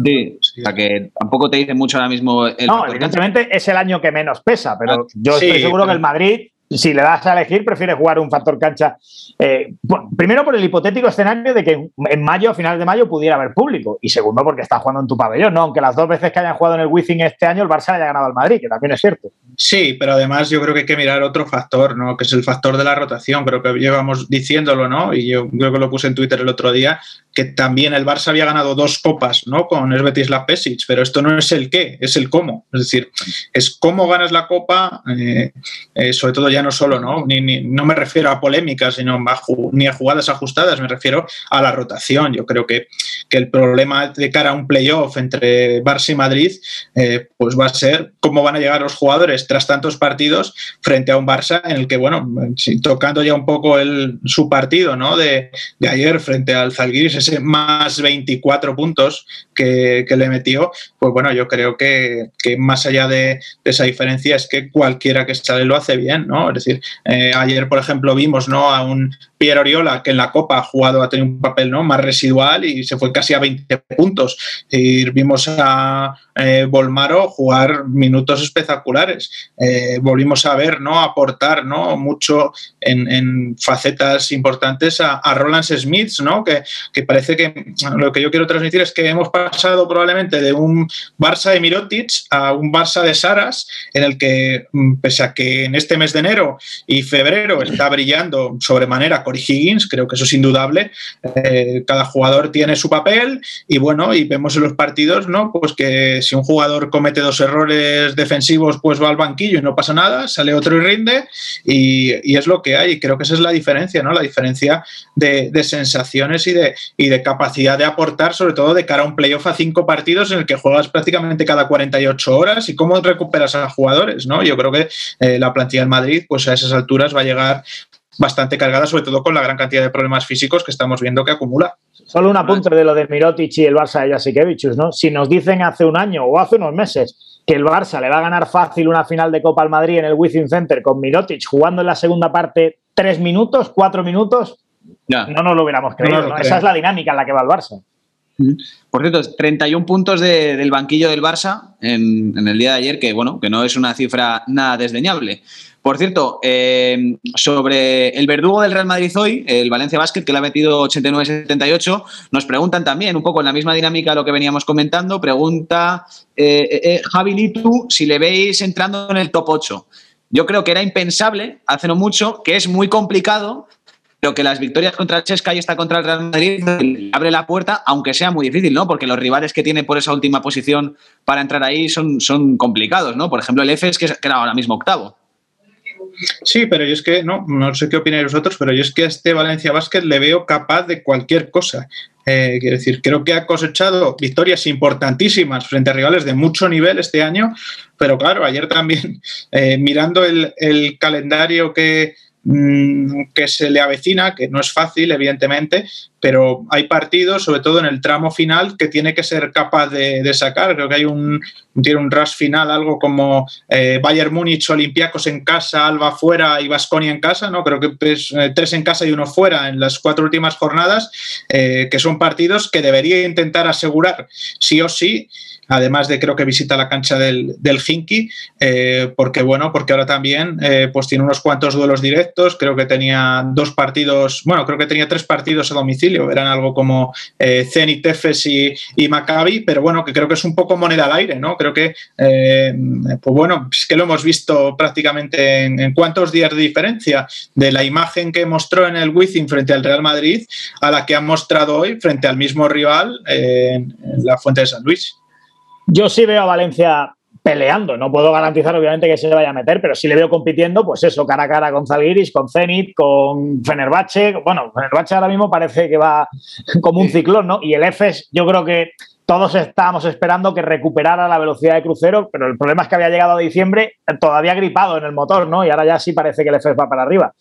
Sí, o sea que tampoco te dice mucho ahora mismo el. No, evidentemente es el año que menos pesa, pero ah, yo estoy seguro que el Madrid si le das a elegir, prefiere jugar un factor cancha. Eh, primero, por el hipotético escenario de que en mayo, a finales de mayo, pudiera haber público. Y segundo, porque está jugando en tu pabellón. No, aunque las dos veces que hayan jugado en el Wizzing este año, el Barça haya ganado al Madrid, que también es cierto. Sí, pero además yo creo que hay que mirar otro factor, ¿no? Que es el factor de la rotación. Creo que llevamos diciéndolo, ¿no? Y yo creo que lo puse en Twitter el otro día, que también el Barça había ganado dos copas, ¿no? Con la Pesic, pero esto no es el qué, es el cómo. Es decir, es cómo ganas la copa, eh, eh, sobre todo ya no solo, ¿no? Ni, no me refiero a polémicas, sino ni a jugadas ajustadas, me refiero a la rotación. Yo creo que, que el problema de cara a un playoff entre Barça y Madrid, eh, pues va a ser cómo van a llegar los jugadores tras tantos partidos frente a un Barça en el que, bueno, tocando ya un poco el, su partido, ¿no? De, de ayer frente al Zalgiris, ese más 24 puntos que, que le metió, pues bueno, yo creo que, que más allá de, esa diferencia es que cualquiera que sale lo hace bien, ¿no? Es decir, eh, ayer, por ejemplo, vimos ¿no? a un Pierre Oriola que en la Copa ha jugado, ha tenido un papel ¿no? más residual y se fue casi a 20 puntos. Y vimos a eh, Volmaro jugar minutos espectaculares. Eh, volvimos a ver, ¿no? aportar mucho en, facetas importantes a, Roland Smith, ¿no? que, que parece que lo que yo quiero transmitir es que hemos pasado probablemente de un Barça de Mirotic a un Barça de Saras, en el que, mm, pese a que en este mes de enero y febrero está brillando sobremanera Cory Higgins, creo que eso es indudable, eh, cada jugador tiene su papel y bueno, y vemos en los partidos, ¿no? Pues que si un jugador comete dos errores defensivos, pues va al banquillo y no pasa nada, sale otro y rinde, y, es lo que hay, creo que esa es la diferencia, ¿no? La diferencia de, sensaciones y de, y de capacidad de aportar, sobre todo de cara a un playoff a cinco partidos en el que juegas prácticamente cada 48 horas y cómo recuperas a jugadores, ¿no? Yo creo que eh, la plantilla del Madrid, pues a esas alturas va a llegar bastante cargada, sobre todo con la gran cantidad de problemas físicos que estamos viendo que acumula. Solo un apunte de lo de Mirotic y el Barça de Jasikevichus, ¿no? Si nos dicen hace un año o hace unos meses que el Barça le va a ganar fácil una final de Copa al Madrid en el Wizzing Center con Mirotic jugando en la segunda parte tres minutos, cuatro minutos, no nos lo hubiéramos creído. Esa es la dinámica en la que va el Barça. Por cierto, 31 puntos del banquillo del Barça en, en, el día de ayer, que bueno, que no es una cifra nada desdeñable. Por cierto, eh, sobre el verdugo del Real Madrid hoy, el Valencia Basket, que le ha metido 89-78, nos preguntan también, un poco en la misma dinámica de lo que veníamos comentando, pregunta eh, eh, Javi Litu si le veis entrando en el top 8. Yo creo que era impensable hace no mucho, que es muy complicado, pero que las victorias contra Chesca y esta contra el Real Madrid abre la puerta, aunque sea muy difícil, ¿no? Porque los rivales que tiene por esa última posición para entrar ahí son, son complicados, ¿no? Por ejemplo, el EFES, que era ahora mismo octavo. Sí, pero yo es que, no, no sé qué opináis vosotros, pero yo es que a este Valencia Basket le veo capaz de cualquier cosa. Eh, quiero decir, creo que ha cosechado victorias importantísimas frente a rivales de mucho nivel este año, pero claro, ayer también, [LAUGHS] eh, mirando el, calendario que, que se le avecina, que no es fácil, evidentemente, pero hay partidos, sobre todo en el tramo final, que tiene que ser capaz de, sacar. Creo que hay un, tiene un rush final, algo como eh, Bayern Múnich, Olympiacos en casa, Alba fuera y Vasconia en casa, ¿no? Creo que eh, tres en casa y uno fuera en las cuatro últimas jornadas, eh, que son partidos que debería intentar asegurar sí o sí además de creo que visita la cancha del, del Hinky, eh, porque bueno, porque ahora también eh, pues tiene unos cuantos duelos directos, creo que tenía dos partidos, bueno, creo que tenía tres partidos a domicilio, eran algo como eh, Zenit, Efes y, y, Maccabi, pero bueno, que creo que es un poco moneda al aire, ¿no? Creo que, eh, pues bueno, es que lo hemos visto prácticamente en, en, cuántos días de diferencia de la imagen que mostró en el Wizzing frente al Real Madrid a la que han mostrado hoy frente al mismo rival en la Fuente de San Luis. Yo sí veo a Valencia peleando. No puedo garantizar, obviamente, que se vaya a meter, pero sí le veo compitiendo, pues eso, cara a cara con Zalgiris, con Zenit, con Fenerbahce. Bueno, Fenerbahce ahora mismo parece que va como un ciclón, ¿no? Y el EFES, yo creo que todos estábamos esperando que recuperara la velocidad de crucero, pero el problema es que había llegado a diciembre todavía gripado en el motor, ¿no? Y ahora ya sí parece que el EFES va para arriba.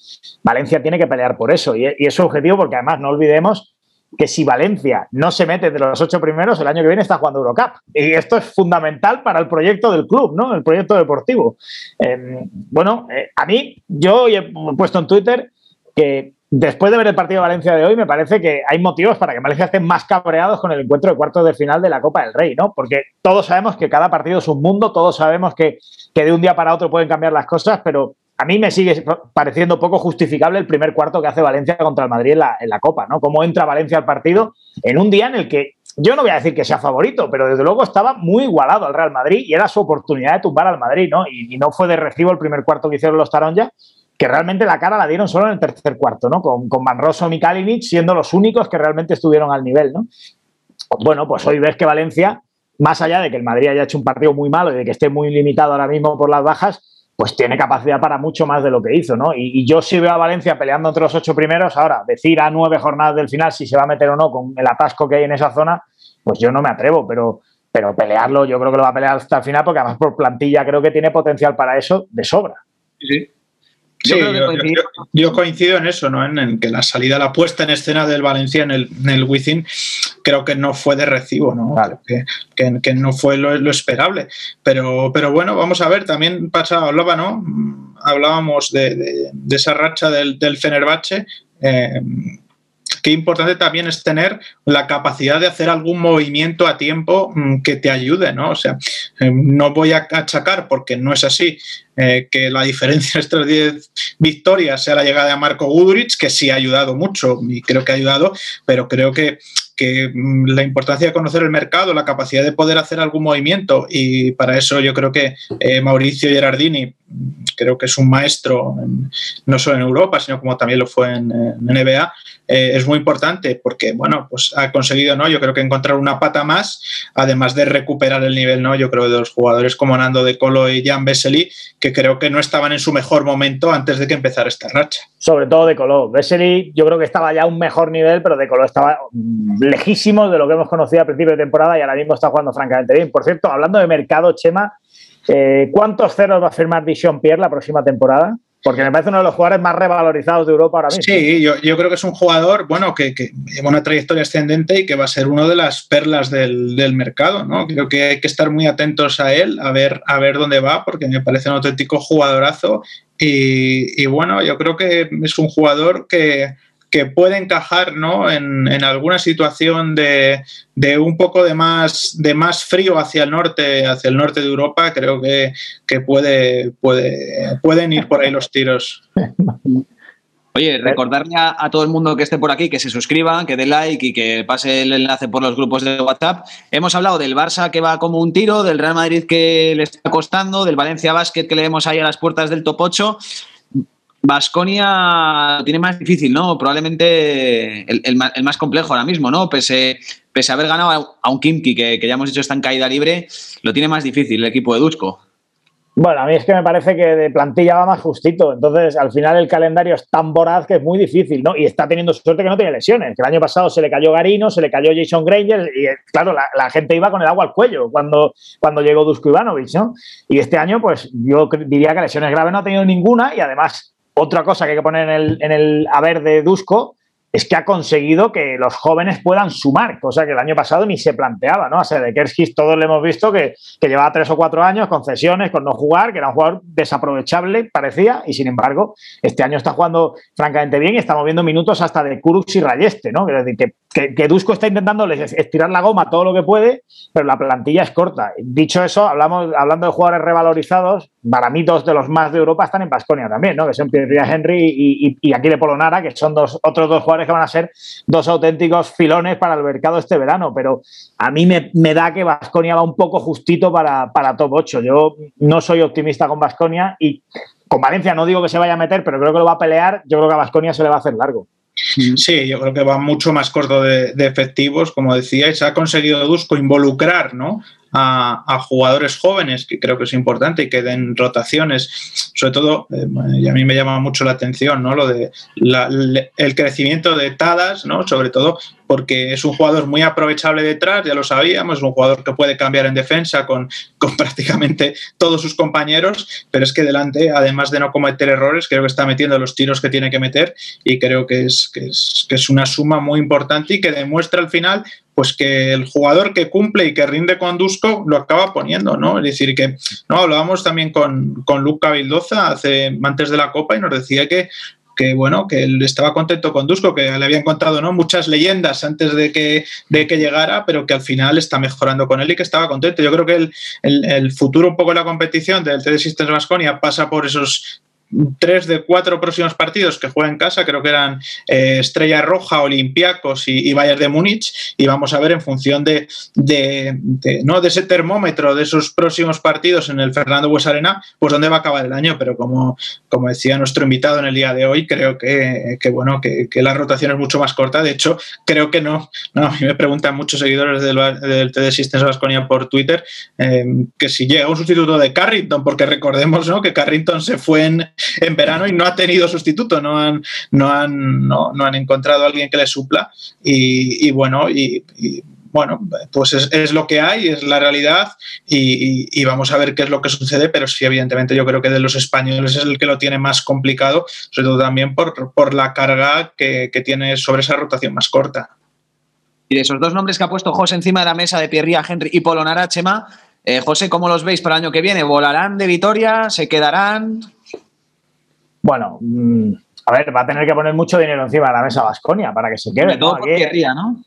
Valencia tiene que pelear por eso, y es su objetivo, porque además no olvidemos que si Valencia no se mete de los ocho primeros, el año que viene está jugando Eurocup. Y esto es fundamental para el proyecto del club, ¿no? El proyecto deportivo. Eh, bueno, eh, a mí, yo he puesto en Twitter que después de ver el partido de Valencia de hoy, me parece que hay motivos para que Valencia estén más cabreados con el encuentro de cuartos de final de la Copa del Rey, ¿no? Porque todos sabemos que cada partido es un mundo, todos sabemos que, que de un día para otro pueden cambiar las cosas, pero a mí me sigue pareciendo poco justificable el primer cuarto que hace Valencia contra el Madrid en la, Copa, ¿no? Cómo entra Valencia al partido en un día en el que yo no voy a decir que sea favorito, pero desde luego estaba muy igualado al Real Madrid y era su oportunidad de tumbar al Madrid, ¿no? Y, no fue de recibo el primer cuarto que hicieron los Taronja, que realmente la cara la dieron solo en el tercer cuarto, ¿no? Con, con Van Rosso y Kalinic siendo los únicos que realmente estuvieron al nivel, ¿no? Bueno, pues hoy ves que Valencia, más allá de que el Madrid haya hecho un partido muy malo y de que esté muy limitado ahora mismo por las bajas, pues tiene capacidad para mucho más de lo que hizo, ¿no? Y, y, yo sí veo a Valencia peleando entre los ocho primeros. Ahora, decir a nueve jornadas del final si se va a meter o no con el atasco que hay en esa zona, pues yo no me atrevo, pero, pero pelearlo yo creo que lo va a pelear hasta el final porque además por plantilla creo que tiene potencial para eso de sobra. Sí, sí, yo, yo, yo, coincido en eso, ¿no? En, en, que la salida, la puesta en escena del Valencia en el, en el Wizzing, creo que no fue de recibo, ¿no? Vale. Que, que, que, no fue lo, lo, esperable. Pero, pero bueno, vamos a ver, también pasa, hablaba, ¿no? Hablábamos de, de, de esa racha del, del Fenerbahce. Eh, qué importante también es tener la capacidad de hacer algún movimiento a tiempo mm, que te ayude, ¿no? O sea, eh, no voy a achacar, porque no es así, eh, que la diferencia de estas 10 victorias sea la llegada de Marco Guduric, que sí ha ayudado mucho y creo que ha ayudado, pero creo que que mm, la importancia de conocer el mercado, la capacidad de poder hacer algún movimiento y para eso yo creo que eh, Mauricio Gerardini creo que es un maestro no solo en Europa, sino como también lo fue en, NBA, eh, es muy importante porque, bueno, pues ha conseguido, ¿no? Yo creo que encontrar una pata más, además de recuperar el nivel, ¿no? Yo creo de los jugadores como Nando de Colo y Jan Vesely, que creo que no estaban en su mejor momento antes de que empezara esta racha. Sobre todo de Colo. Vesely yo creo que estaba ya a un mejor nivel, pero de Colo estaba lejísimo de lo que hemos conocido a principio de temporada y ahora mismo está jugando francamente bien. Por cierto, hablando de mercado, Chema, eh, ¿cuántos ceros va a firmar Dijon Pierre la próxima temporada? Porque me parece uno de los jugadores más revalorizados de Europa ahora mismo. Sí, yo, creo que es un jugador, bueno, que, lleva una trayectoria ascendente y que va a ser uno de las perlas del, mercado, ¿no? Creo que hay que estar muy atentos a él, a ver, a ver dónde va, porque me parece un auténtico jugadorazo. y bueno, yo creo que es un jugador que, que puede encajar ¿no? en, alguna situación de, un poco de más, de más frío hacia el norte, hacia el norte de Europa, creo que, puede, puede, pueden ir por ahí los tiros. Oye, recordarle a, todo el mundo que esté por aquí que se suscriba, que dé like y que pase el enlace por los grupos de WhatsApp. Hemos hablado del Barça que va como un tiro, del Real Madrid que le está costando, del Valencia Basket que le vemos ahí a las puertas del top 8. Vasconia lo tiene más difícil, ¿no? Probablemente el, más complejo ahora mismo, ¿no? Pese, pese a haber ganado a un Kimki, que, ya hemos dicho está en caída libre, lo tiene más difícil el equipo de Dusko. Bueno, a mí es que me parece que de plantilla va más justito. Entonces, al final el calendario es tan voraz que es muy difícil, ¿no? Y está teniendo suerte que no tiene lesiones. Que el año pasado se le cayó Garino, se le cayó Jason Granger y, claro, la, gente iba con el agua al cuello cuando, cuando llegó Dusko Ivanovic, ¿no? Y este año, pues yo diría que lesiones graves no ha tenido ninguna y además otra cosa que hay que poner en el, en el haber de Dusko es que ha conseguido que los jóvenes puedan sumar, cosa que el año pasado ni se planteaba, ¿no? A de Kerskis todos le hemos visto que, que, llevaba tres o cuatro años con cesiones, con no jugar, que era un jugador desaprovechable, parecía, y sin embargo, este año está jugando francamente bien y está moviendo minutos hasta de Kurux y Rayeste, ¿no? Es decir, que que, Dusko está intentando estirar la goma todo lo que puede, pero la plantilla es corta. Dicho eso, hablamos, hablando de jugadores revalorizados, para mí dos de los más de Europa están en Basconia también, ¿no? que son Pierre Henry y, y, Aquile Polonara, que son dos, otros dos jugadores que van a ser dos auténticos filones para el mercado este verano, pero a mí me, da que Basconia va un poco justito para, para top 8. Yo no soy optimista con Basconia y con Valencia no digo que se vaya a meter, pero creo que lo va a pelear. Yo creo que a Basconia se le va a hacer largo. Sí, yo creo que va mucho más corto de, efectivos, como decía, y se ha conseguido Dusko involucrar ¿no? a, jugadores jóvenes, que creo que es importante y que den rotaciones. Sobre todo, eh, y a mí me llama mucho la atención, ¿no? Lo de el crecimiento de Tadas, ¿no? Sobre todo porque es un jugador muy aprovechable detrás, ya lo sabíamos, es un jugador que puede cambiar en defensa con, [LAUGHS] con prácticamente todos sus compañeros, pero es que delante, además de no cometer errores, creo que está metiendo los tiros que tiene que meter y creo que es, que es, que es una suma muy importante y que demuestra al final pues que el jugador que cumple y que rinde con Dusko lo acaba poniendo, ¿no? Es decir, que no hablábamos también con, con Luca Vildoza hace, antes de la Copa y nos decía que que bueno, que él estaba contento con Dusko, que le habían contado ¿no? muchas leyendas antes de que, de que llegara, pero que al final está mejorando con él y que estaba contento. Yo creo que el, el, futuro un poco de la competición del TD Systems Vasconia pasa por esos tres de cuatro próximos partidos que juega en casa, creo que eran eh, Estrella Roja, Olympiacos y, y, Bayern de Múnich, y vamos a ver en función de, ¿no? de ese termómetro de esos próximos partidos en el Fernando Bues Arena, pues dónde va a acabar el año, pero como, como decía nuestro invitado en el día de hoy, creo que, bueno, que, la rotación es mucho más corta, de hecho, creo que no, no a mí me preguntan muchos seguidores del, del TD Systems Vasconia por Twitter eh, que si llega un sustituto de Carrington, porque recordemos ¿no? que Carrington se fue en, [LAUGHS] en verano y no ha tenido sustituto, no han, no han, no, han encontrado a alguien que le supla y, bueno, y, bueno, pues es, lo que hay, es la realidad y, vamos a ver qué es lo que sucede, pero sí, evidentemente yo creo que de los españoles es el que lo tiene más complicado, sobre todo también por, la carga que, tiene sobre esa rotación más corta. Y de esos dos nombres que ha puesto José encima de la mesa de Pierría, Henry y Polonara, Chema, eh, José, ¿cómo los veis para el año que viene? ¿Volarán de Vitoria? ¿Se quedarán? Bueno, mm, a ver, va a tener que poner mucho dinero encima de la mesa Vasconia para que se quede. Todo ¿no? ¿no?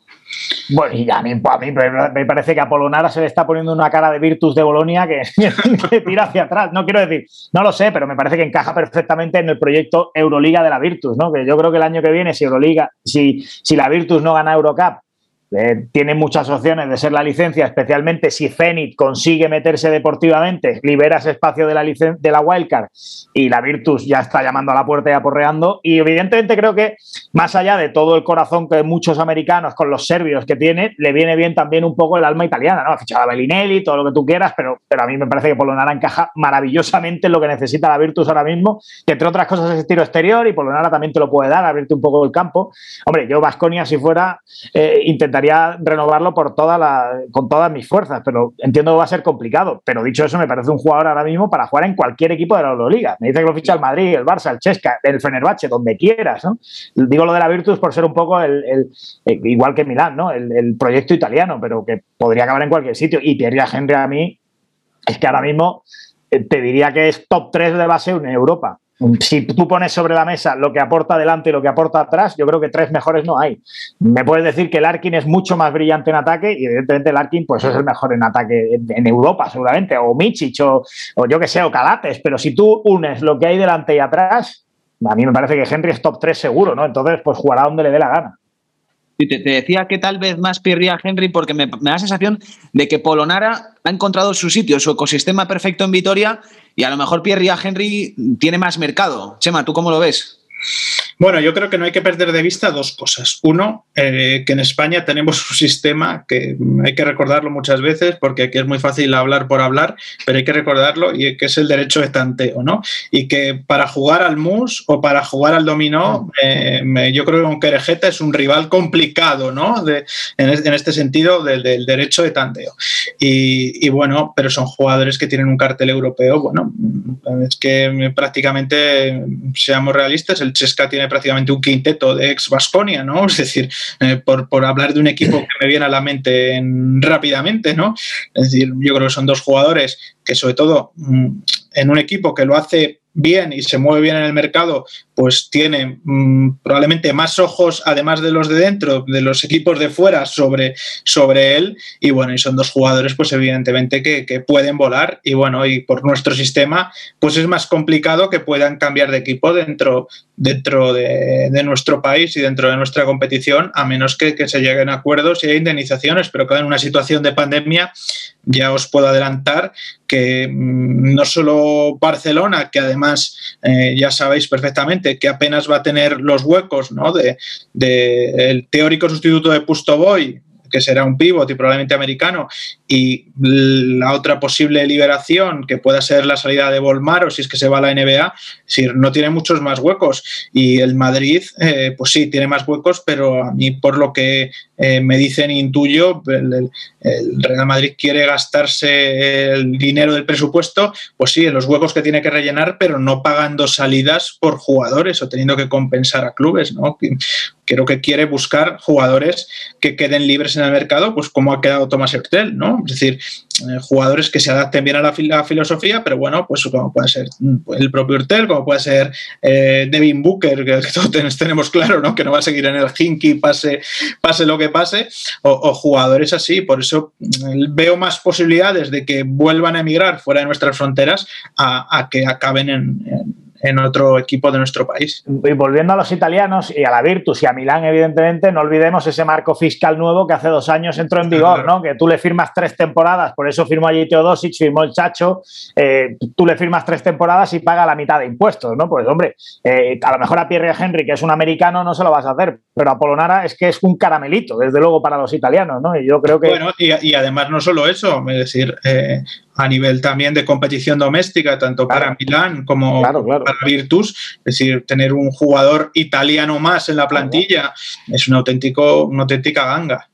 Bueno, y a mí, a mí, me parece que a Polonara se le está poniendo una cara de Virtus de Bolonia que, [LAUGHS] que, tira hacia atrás. No quiero decir, no lo sé, pero me parece que encaja perfectamente en el proyecto Euroliga de la Virtus, ¿no? Que yo creo que el año que viene, si Euroliga, si, si la Virtus no gana Eurocup eh, tiene muchas opciones de ser la licencia, especialmente si Zenit consigue meterse deportivamente, libera ese espacio de la, de la wildcard y la Virtus ya está llamando a la puerta y aporreando. Y evidentemente creo que más allá de todo el corazón que muchos americanos con los serbios que tiene, le viene bien también un poco el alma italiana, ¿no? Ha fichado a Bellinelli, todo lo que tú quieras, pero, pero a mí me parece que Polonara encaja maravillosamente en lo que necesita la Virtus ahora mismo, que entre otras cosas es tiro exterior y Polonara también te lo puede dar, abrirte un poco el campo. Hombre, yo Vasconia si fuera, eh, renovarlo por toda la, con todas mis fuerzas, pero entiendo que va a ser complicado. Pero dicho eso, me parece un jugador ahora mismo para jugar en cualquier equipo de la Euroliga. Me dice que lo ficha el Madrid, el Barça, el Chesca, el Fenerbahce, donde quieras. ¿no? Digo lo de la Virtus por ser un poco el, eh, igual que Milán, ¿no? El, proyecto italiano, pero que podría acabar en cualquier sitio. Y Pierre Henry a mí es que ahora mismo eh, te diría que es top 3 de base en Europa. Si tú pones sobre la mesa lo que aporta adelante y lo que aporta atrás, yo creo que tres mejores no hay. Me puedes decir que el Arkin es mucho más brillante en ataque y evidentemente el Arkin pues es el mejor en ataque en Europa seguramente, o Michich o, o yo que sé, o Calates, pero si tú unes lo que hay delante y atrás, a mí me parece que Henry es top 3 seguro, ¿no? Entonces pues jugará donde le dé la gana. Y te, decía que tal vez más a Henry porque me, me, da la sensación de que Polonara ha encontrado su sitio, su ecosistema perfecto en Vitoria y a lo mejor Pierre Henry tiene más mercado. Chema, ¿tú cómo lo ves? Bueno, yo creo que no hay que perder de vista dos cosas. Uno, eh, que en España tenemos un sistema que hay que recordarlo muchas veces porque aquí es muy fácil hablar por hablar, pero hay que recordarlo y que es el derecho de tanteo, ¿no? Y que para jugar al mus o para jugar al dominó, eh, yo creo que un Querejeta es un rival complicado, ¿no? en, este sentido del, derecho de tanteo. Y, bueno, pero son jugadores que tienen un cartel europeo, bueno, es que prácticamente, seamos realistas, el Chesca tiene prácticamente un quinteto de ex Vasconia, ¿no? Es decir, eh, por, por, hablar de un equipo que me viene a la mente rápidamente, ¿no? Es decir, yo creo que son dos jugadores que sobre todo mm, en un equipo que lo hace bien y se mueve bien en el mercado, pues tiene mm, probablemente más ojos, además de los de dentro, de los equipos de fuera, sobre, sobre él. Y bueno, y son dos jugadores, pues evidentemente que, pueden volar. Y bueno, y por nuestro sistema, pues es más complicado que puedan cambiar de equipo dentro, dentro de, nuestro país y dentro de nuestra competición, a menos que, se lleguen a acuerdos y indemnizaciones. Pero que en una situación de pandemia, ya os puedo adelantar que mm, no solo Barcelona, que además eh, ya sabéis perfectamente que apenas va a tener los huecos ¿no? de, el teórico sustituto de Pustoboy, que será un pivot y probablemente americano, y la otra posible liberación, que pueda ser la salida de Volmar o si es que se va a la NBA, es decir, no tiene muchos más huecos. Y el Madrid, eh, pues sí, tiene más huecos, pero a mí, por lo que eh, me dicen, intuyo, el, Real Madrid quiere gastarse el dinero del presupuesto, pues sí, en los huecos que tiene que rellenar, pero no pagando salidas por jugadores o teniendo que compensar a clubes, ¿no? Creo que quiere buscar jugadores que queden libres en el mercado, pues como ha quedado Tomás Hertel, ¿no? Es decir, eh, jugadores que se adapten bien a la, filosofía, pero bueno, pues como puede ser pues, el propio Hertel, como puede ser eh, Devin Booker, que, [LAUGHS] todos tenemos claro, ¿no? Que no va a seguir en el Hinky, pase, pase lo que pase, o, jugadores así. Por eso mm, veo más posibilidades de que vuelvan a emigrar fuera de nuestras fronteras a, que acaben en en otro equipo de nuestro país. Y volviendo a los italianos y a la Virtus y a Milán, evidentemente, no olvidemos ese marco fiscal nuevo que hace dos años entró en vigor, ¿no? Que tú le firmas tres temporadas, por eso firmó allí Teodosic, firmó el Chacho, eh, tú le firmas tres temporadas y paga la mitad de impuestos, ¿no? Pues hombre, eh, a lo mejor a Pierre Henry, que es un americano, no se lo vas a hacer, pero a Polonara es que es un caramelito, desde luego, para los italianos, ¿no? Y yo creo que... Bueno, y, además no solo eso, es decir, eh, a nivel también de competición doméstica, tanto para Milán como para Virtus. Es decir, tener un jugador italiano más en la plantilla es un auténtico, una auténtica ganga.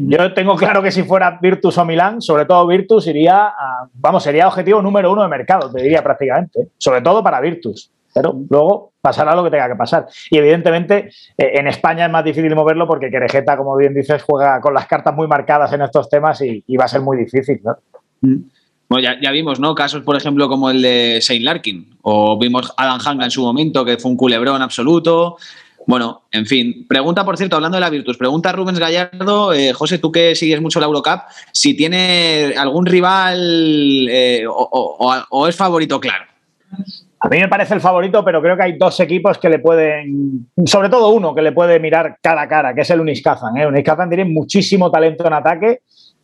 Yo tengo claro que si fuera Virtus o Milán, sobre todo Virtus, iría a, vamos, sería objetivo número uno de mercado, te diría prácticamente, sobre todo para Virtus. Pero luego pasará lo que tenga que pasar. Y evidentemente eh, en España es más difícil moverlo porque Querejeta, como bien dices, juega con las cartas muy marcadas en estos temas y, va a ser muy difícil. ¿no? Mm. Bueno, ya, vimos, ¿no? Casos, por ejemplo, como el de Saint Larkin. O vimos Adam Hanga en su momento, que fue un culebrón absoluto. Bueno, en fin. Pregunta, por cierto, hablando de la Virtus, pregunta Rubens Gallardo, eh, José, tú que sigues mucho la Eurocup, si tiene algún rival eh, o, es favorito claro. A mí me parece el favorito, pero creo que hay dos equipos que le pueden, sobre todo uno que le puede mirar cara a cara, que es el Unis Kazan. ¿eh? Unis Kazan tiene muchísimo talento en ataque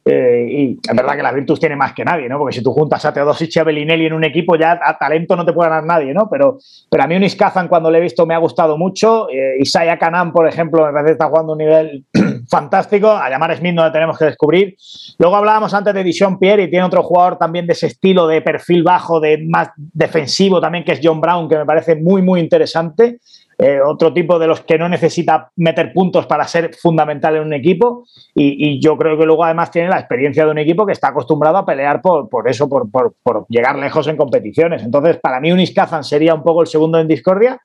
eh, y es verdad que la Virtus tiene más que nadie, ¿no? Porque si tú juntas a Teodosic y a Bellinelli en un equipo, ya a talento no te puede ganar nadie, ¿no? Pero, pero a mí Unis Kazan, cuando le he visto, me ha gustado mucho. Eh, Isaiah Kanan, por ejemplo, me parece que está jugando un nivel [CLEARS THROAT] fantástico. A llamar Smith no le tenemos que descubrir. Luego hablábamos antes de Dishon Pierre y tiene otro jugador también de ese estilo de perfil bajo, de más defensivo también, que es John Brown, que me parece muy, muy interesante. Eh, otro tipo de los que no necesita meter puntos para ser fundamental en un equipo. Y, yo creo que luego además tiene la experiencia de un equipo que está acostumbrado a pelear por, por eso, por, por, llegar lejos en competiciones. Entonces, para mí, Unis Kazan sería un poco el segundo en discordia.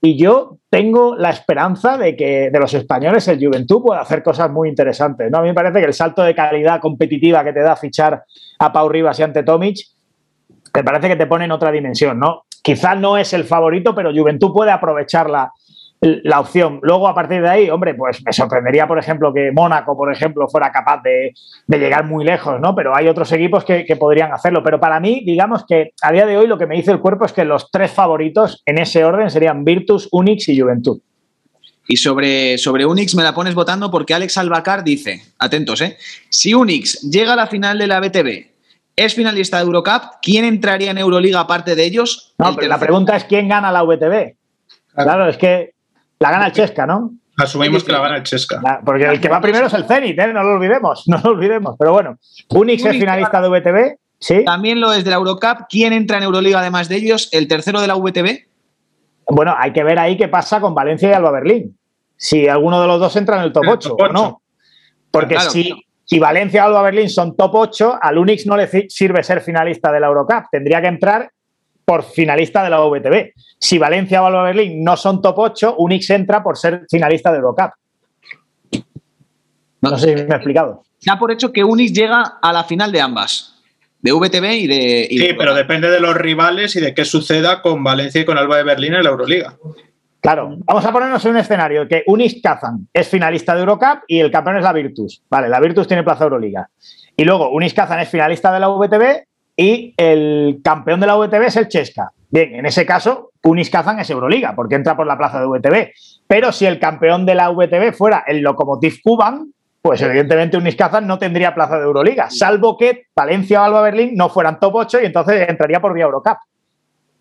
Y yo tengo la esperanza de que de los españoles el Juventud pueda hacer cosas muy interesantes. ¿no? A mí me parece que el salto de calidad competitiva que te da fichar a Pau Rivas y ante Tomic, me parece que te pone en otra dimensión. ¿no? Quizás no es el favorito, pero Juventud puede aprovechar la, opción. Luego, a partir de ahí, hombre, pues me sorprendería, por ejemplo, que Mónaco, por ejemplo, fuera capaz de, llegar muy lejos, ¿no? Pero hay otros equipos que, podrían hacerlo. Pero para mí, digamos que a día de hoy lo que me dice el cuerpo es que los tres favoritos en ese orden serían Virtus, Unix y Juventud. Y sobre, sobre Unix me la pones votando porque Alex Albacar dice, atentos, ¿eh? Si Unix llega a la final de la BTV es finalista de Eurocup. ¿Quién entraría en Euroliga aparte de ellos? No, pero la pregunta es quién gana la VTB. Claro. es que la gana el Chesca, ¿no? Asumimos que la gana el Chesca. Porque el que va primero es el Zenit, ¿eh? no lo olvidemos, no lo olvidemos. Pero bueno, Unix es finalista de VTB, ¿sí? También lo es de la Eurocup. ¿Quién entra en Euroliga además de ellos? ¿El tercero de la VTB? Bueno, hay que ver ahí qué pasa con Valencia y Alba Berlín. Si alguno de los dos entra en el top 8 o no. Porque si, si Valencia o Alba Berlín son top 8, al Unix no le sirve ser finalista de la Eurocup. Tendría que entrar por finalista de la VTB. Si Valencia o Alba Berlín no son top 8, Unix entra por ser finalista de Eurocup. No, sé si me he explicado. Ya por hecho que Unix llega a la final de ambas, de VTB y de. sí, pero depende de los rivales y de qué suceda con Valencia y con Alba de Berlín en la Euroliga. Claro, vamos a ponernos en un escenario que Unis Kazan es finalista de Eurocup y el campeón es la Virtus. Vale, la Virtus tiene plaza Euroliga. Y luego Unis Kazan es finalista de la VTB y el campeón de la VTB es el Chesca. Bien, en ese caso, Unis Kazan es Euroliga porque entra por la plaza de VTB. Pero si el campeón de la VTB fuera el Lokomotiv Kuban, pues evidentemente Unis Kazan no tendría plaza de Euroliga, salvo que Valencia o Alba Berlín no fueran top 8 y entonces entraría por vía Eurocup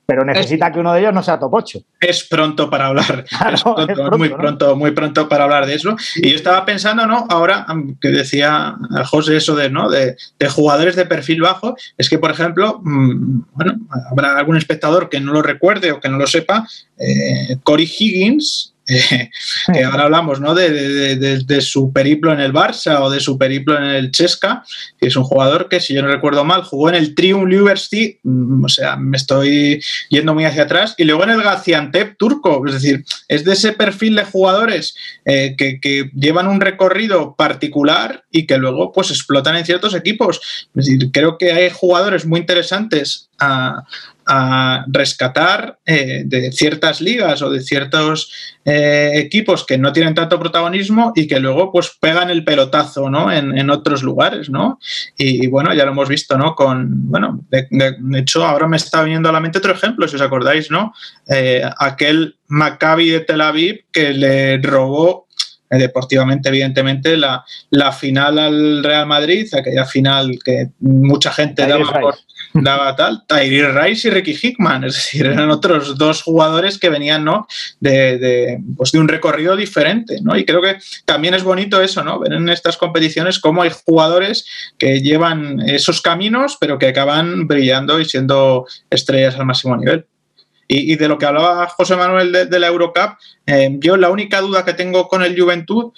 pero necesita que uno de ellos no sea top 8. Es pronto para hablar. [LAUGHS] muy pronto, muy pronto para hablar de eso. Y yo estaba pensando, ¿no? Ahora que decía José eso de, ¿no? De, jugadores de perfil bajo, es que, por ejemplo, mm, bueno, habrá algún espectador que no lo recuerde o que no lo sepa, eh, Corey Higgins [LAUGHS] que ahora hablamos ¿no? De, su periplo en el Barça o de su periplo en el Chesca, que es un jugador que, si yo no recuerdo mal, jugó en el Triumph University, mm, o sea, me estoy yendo muy hacia atrás, y luego en el Gaziantep turco, es decir, es de ese perfil de jugadores eh, que, que, llevan un recorrido particular y que luego pues explotan en ciertos equipos. Es decir, creo que hay jugadores muy interesantes a, a rescatar eh, de ciertas ligas o de ciertos eh, equipos que no tienen tanto protagonismo y que luego pues pegan el pelotazo ¿no? en, otros lugares, ¿no? Y, bueno, ya lo hemos visto, ¿no? Con, bueno, de, hecho ahora me está viniendo a la mente otro ejemplo, si os acordáis, ¿no? Eh, aquel Maccabi de Tel Aviv que le robó deportivamente, evidentemente, la, la, final al Real Madrid, aquella final que mucha gente daba por, daba tal, Tyree Rice y Ricky Hickman, es decir, eran otros dos jugadores que venían ¿no? de, de, pues de un recorrido diferente, ¿no? Y creo que también es bonito eso, ¿no? Ver en estas competiciones cómo hay jugadores que llevan esos caminos, pero que acaban brillando y siendo estrellas al máximo nivel. Y, de lo que hablaba José Manuel de, la Eurocup, eh, yo la única duda que tengo con el Juventud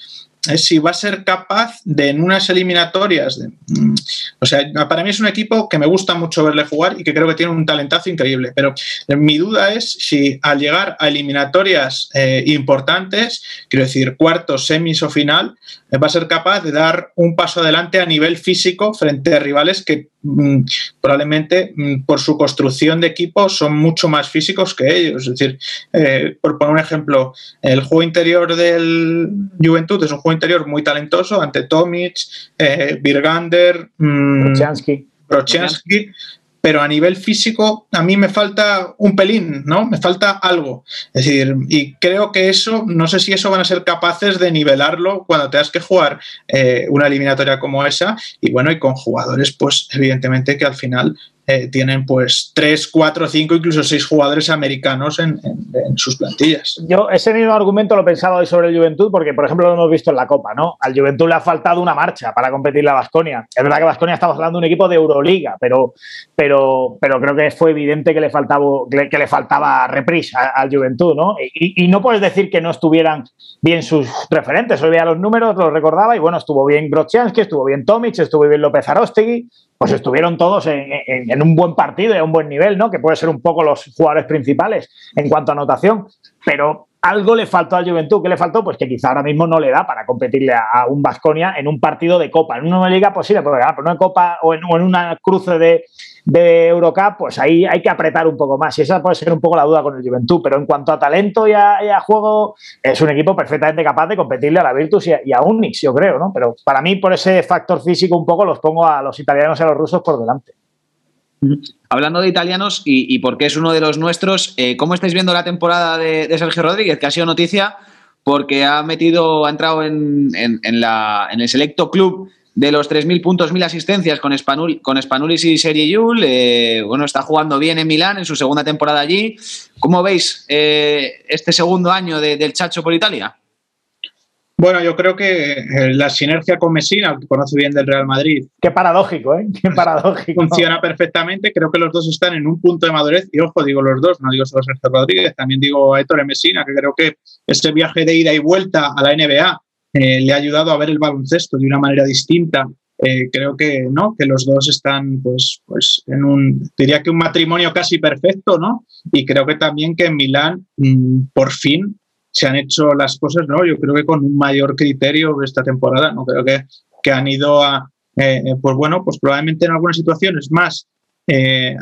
es si va a ser capaz de en unas eliminatorias. Mm, o sea, para mí es un equipo que me gusta mucho verle jugar y que creo que tiene un talentazo increíble. Pero mi duda es si al llegar a eliminatorias eh, importantes, quiero decir cuartos, semis o final, eh, va a ser capaz de dar un paso adelante a nivel físico frente a rivales que probablemente mm, por su construcción de equipo son mucho más físicos que ellos. Es decir, eh, por poner un ejemplo, el juego interior del Juventud es un juego interior muy talentoso ante Tomic, eh, Birgander, mm, pero a nivel físico a mí me falta un pelín, ¿no? Me falta algo. Es decir, y creo que eso, no sé si eso van a ser capaces de nivelarlo cuando tengas que jugar eh, una eliminatoria como esa, y bueno, y con jugadores, pues evidentemente que al final eh, tienen pues tres, cuatro, cinco, incluso seis jugadores americanos en, sus plantillas. Yo ese mismo argumento lo he pensado hoy sobre el Juventud, porque por ejemplo lo hemos visto en la Copa, ¿no? Al Juventud le ha faltado una marcha para competir la Vasconia. Es verdad que Vasconia estamos hablando de un equipo de Euroliga, pero, pero, pero creo que fue evidente que le faltaba, que le faltaba reprisa al Juventud, ¿no? Y, no puedes decir que no estuvieran bien sus referentes. Hoy veía los números, los recordaba, y bueno, estuvo bien Grodzianski, estuvo bien Tomic, estuvo bien López Arostegui, pues estuvieron todos en, un buen partido y a un buen nivel, ¿no? Que puede ser un poco los jugadores principales en cuanto a anotación, pero algo le faltó al Juventud. ¿Qué le faltó? Pues que quizá ahora mismo no le da para competirle a, un Vasconia en un partido de Copa. En una liga, pues sí le puede ganar, pero en Copa o en, en una cruce de, de Eurocup, pues ahí hay que apretar un poco más. Y esa puede ser un poco la duda con el Juventud. Pero en cuanto a talento y a, juego, es un equipo perfectamente capaz de competirle a la Virtus y a, Unix, yo creo, ¿no? Pero para mí, por ese factor físico, un poco los pongo a los italianos y a los rusos por delante. Hablando de italianos y, porque es uno de los nuestros, eh, ¿cómo estáis viendo la temporada de, Sergio Rodríguez? Que ha sido noticia porque ha metido, ha entrado en, el selecto club de los 3.000 puntos, 1.000 asistencias con, Spanul, con Spanulis y Serie Yul. Bueno, está jugando bien en Milán en su segunda temporada allí. ¿Cómo veis eh, este segundo año del Chacho por Italia? Bueno, yo creo que eh, la sinergia con Messina, que conoce bien del Real Madrid. Qué paradójico, ¿eh? Qué [LAUGHS] paradójico. Funciona perfectamente. Creo que los dos están en un punto de madurez. Y ojo, digo los dos, no digo solo Sergio Rodríguez, también digo a Héctor Messina, que creo que este viaje de ida y vuelta a la NBA eh, le ha ayudado a ver el baloncesto de una manera distinta. Eh, creo que no, que los dos están pues, pues en un, diría que un matrimonio casi perfecto, ¿no? Y creo que también que en Milán mm, por fin se han hecho las cosas, ¿no? Yo creo que con un mayor criterio esta temporada, ¿no? Creo que, que han ido a, eh, pues bueno, pues probablemente en algunas situaciones más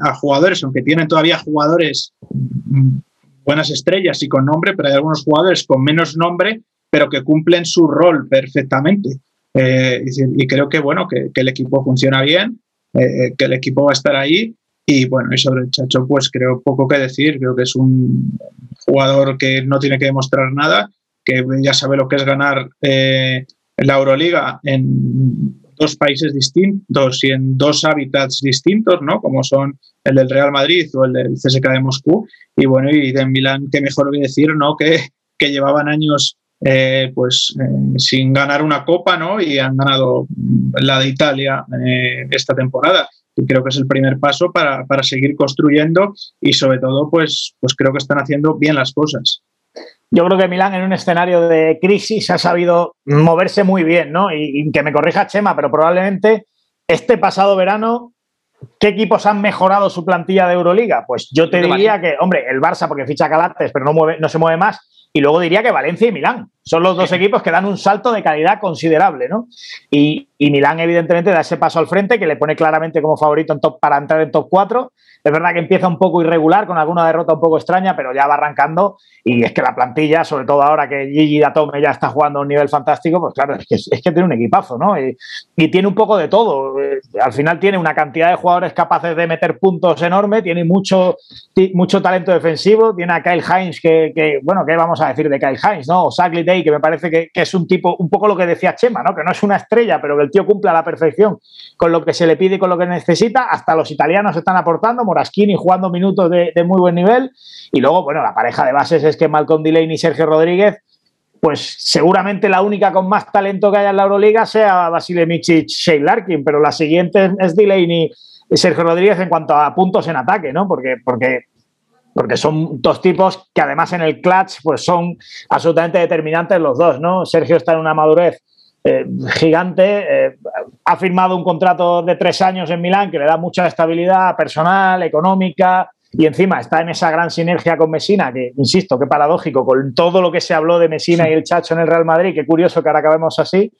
a jugadores, aunque tienen todavía jugadores mm, buenas estrellas y con nombre, pero hay algunos jugadores con menos nombre pero que cumplen su rol perfectamente. Eh, y, creo que, bueno, que, el equipo funciona bien, eh, eh, que el equipo va a estar ahí. Y bueno, y sobre el Chacho, pues creo poco que decir. Creo que es un jugador que no tiene que demostrar nada, que ya sabe lo que es ganar la Euroliga en dos países distintos y en dos hábitats distintos, ¿no? Como son el del Real Madrid o el del CSK de Moscú. Y bueno, y de Milán, que mejor que decir, ¿no? Que, que llevaban años eh, pues eh, sin ganar una copa, ¿no? Y han ganado la de Italia eh, esta temporada. Y creo que es el primer paso para, seguir construyendo y sobre todo, pues, pues creo que están haciendo bien las cosas. Yo creo que Milán en un escenario de crisis ha sabido moverse muy bien, ¿no? Y, que me corrija Chema, pero probablemente este pasado verano ¿Qué equipos han mejorado su plantilla de Euroliga? Pues yo te diría que, hombre, el Barça porque ficha Calates, pero no, mueve, no se mueve más. Y luego diría que Valencia y Milán son los dos equipos que dan un salto de calidad considerable, ¿no? Y, Milán, evidentemente, da ese paso al frente que le pone claramente como favorito en top, para entrar en top 4. Es verdad que empieza un poco irregular, con alguna derrota un poco extraña, pero ya va arrancando. Y es que la plantilla, sobre todo ahora que Gigi Datome ya está jugando a un nivel fantástico, pues claro, es que, es que tiene un equipazo, ¿no? Y, tiene un poco de todo. Eh, al final tiene una cantidad de jugadores capaces de meter puntos enorme, tiene mucho, mucho talento defensivo, tiene a Kyle Hines, que, bueno, ¿qué vamos a decir de Kyle Hines, no? O Sagley Day, que me parece que, es un tipo, un poco lo que decía Chema, ¿no? Que no es una estrella, pero que el tío cumple a la perfección con lo que se le pide y con lo que necesita. Hasta los italianos están aportando, Moraschini jugando minutos de, muy buen nivel. Y luego, bueno, la pareja de bases es que Malcolm Delaney y Sergio Rodríguez pues seguramente la única con más talento que haya en la Euroliga sea Basile Michic, Shea Larkin, pero la siguiente es Delaney y Sergio Rodríguez en cuanto a puntos en ataque, ¿no? Porque, porque porque son dos tipos que además en el clutch pues son absolutamente determinantes los dos, ¿no? Sergio está en una madurez eh, gigante, eh, ha firmado un contrato de tres años en Milán que le da mucha estabilidad personal, económica, y encima está en esa gran sinergia con Mesina, que, insisto, qué paradójico, con todo lo que se habló de Mesina y el Chacho en el Real Madrid, qué curioso que ahora acabemos así,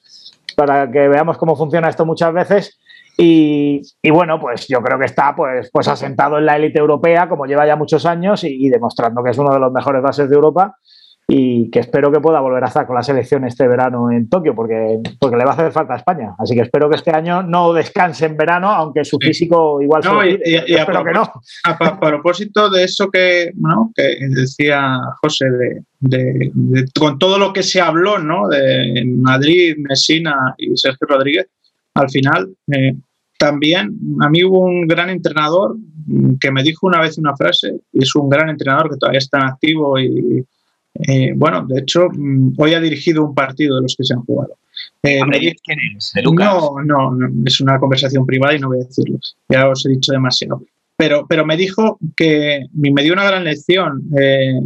para que veamos cómo funciona esto muchas veces. Y, bueno, pues yo creo que está pues, pues asentado en la élite europea, como lleva ya muchos años, y, demostrando que es uno de los mejores bases de Europa. Y que espero que pueda volver a estar con la selección este verano en Tokio, porque, porque le va a hacer falta a España. Así que espero que este año no descanse en verano, aunque su físico igual no, y, espero que no. A, propósito de eso que, que decía José, de, con todo lo que se habló ¿no? de Madrid, Messina y Sergio Rodríguez, al final eh, también a mí hubo un gran entrenador que me dijo una vez una frase, y es un gran entrenador que todavía está en activo y eh, bueno, de hecho, mm, hoy ha dirigido un partido de los que se han jugado. Eh, ¿Quién es? No, no, no, es una conversación privada y no voy a decirlo. Ya os he dicho demasiado. Pero, pero me dijo que me dio una gran lección, eh,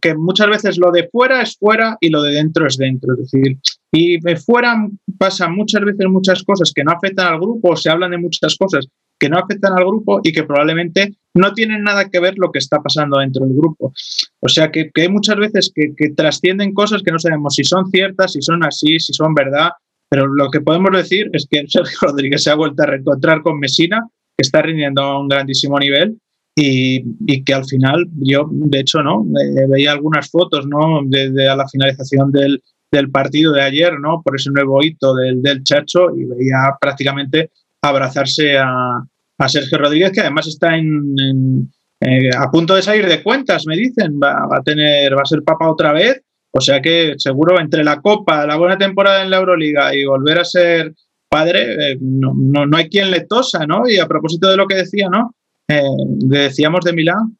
que muchas veces lo de fuera es fuera y lo de dentro es dentro. Es decir, y fuera pasan muchas veces muchas cosas que no afectan al grupo, se hablan de muchas cosas que no afectan al grupo y que probablemente no tienen nada que ver lo que está pasando dentro del grupo. O sea que, hay muchas veces que, trascienden cosas que no sabemos si son ciertas, si son así, si son verdad, pero lo que podemos decir es que [LAUGHS] Sergio Rodríguez se ha vuelto a reencontrar con Mesina, que está rindiendo a un grandísimo nivel y, que al final yo, de hecho, no eh, veía algunas fotos ¿no? desde la finalización del, del, partido de ayer, ¿no? por ese nuevo hito del, del Chacho y veía prácticamente abrazarse a, a Sergio Rodríguez, que además está en, eh, a punto de salir de cuentas, me dicen, va, a tener, va a ser papa otra vez, o sea que seguro entre la Copa, la buena temporada en la Euroliga y volver a ser padre, eh, no, no, hay quien le tosa, ¿no? Y a propósito de lo que decía, ¿no? Eh, decíamos de Milán,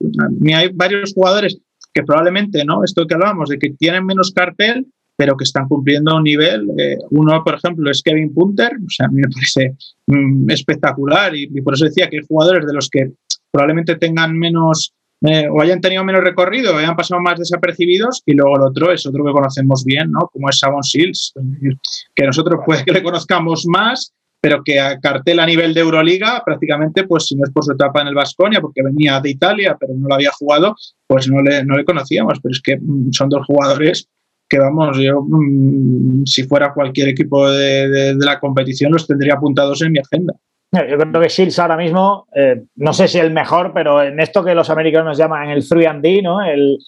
hay varios jugadores que probablemente, ¿no? Esto que hablábamos, de que tienen menos cartel, pero que están cumpliendo un nivel. Eh, uno, por ejemplo, es Kevin Punter, o sea, a mí me parece mm, espectacular y, por eso decía que hay jugadores de los que probablemente tengan menos eh, o hayan tenido menos recorrido, o hayan pasado más desapercibidos, y luego el otro es otro que conocemos bien, ¿no? Como es Savon Shields, que nosotros puede que le conozcamos más, pero que a cartel a nivel de Euroliga, prácticamente, pues si no es por su etapa en el Vasconia, porque venía de Italia, pero no lo había jugado, pues no le, no le conocíamos, pero es que mm, son dos jugadores que vamos, yo mm, si fuera cualquier equipo de, la competición los tendría apuntados en mi agenda. Yo creo que Shields ahora mismo, eh, no sé si el mejor, pero en esto que los americanos llaman el 3 and D, ¿no? El,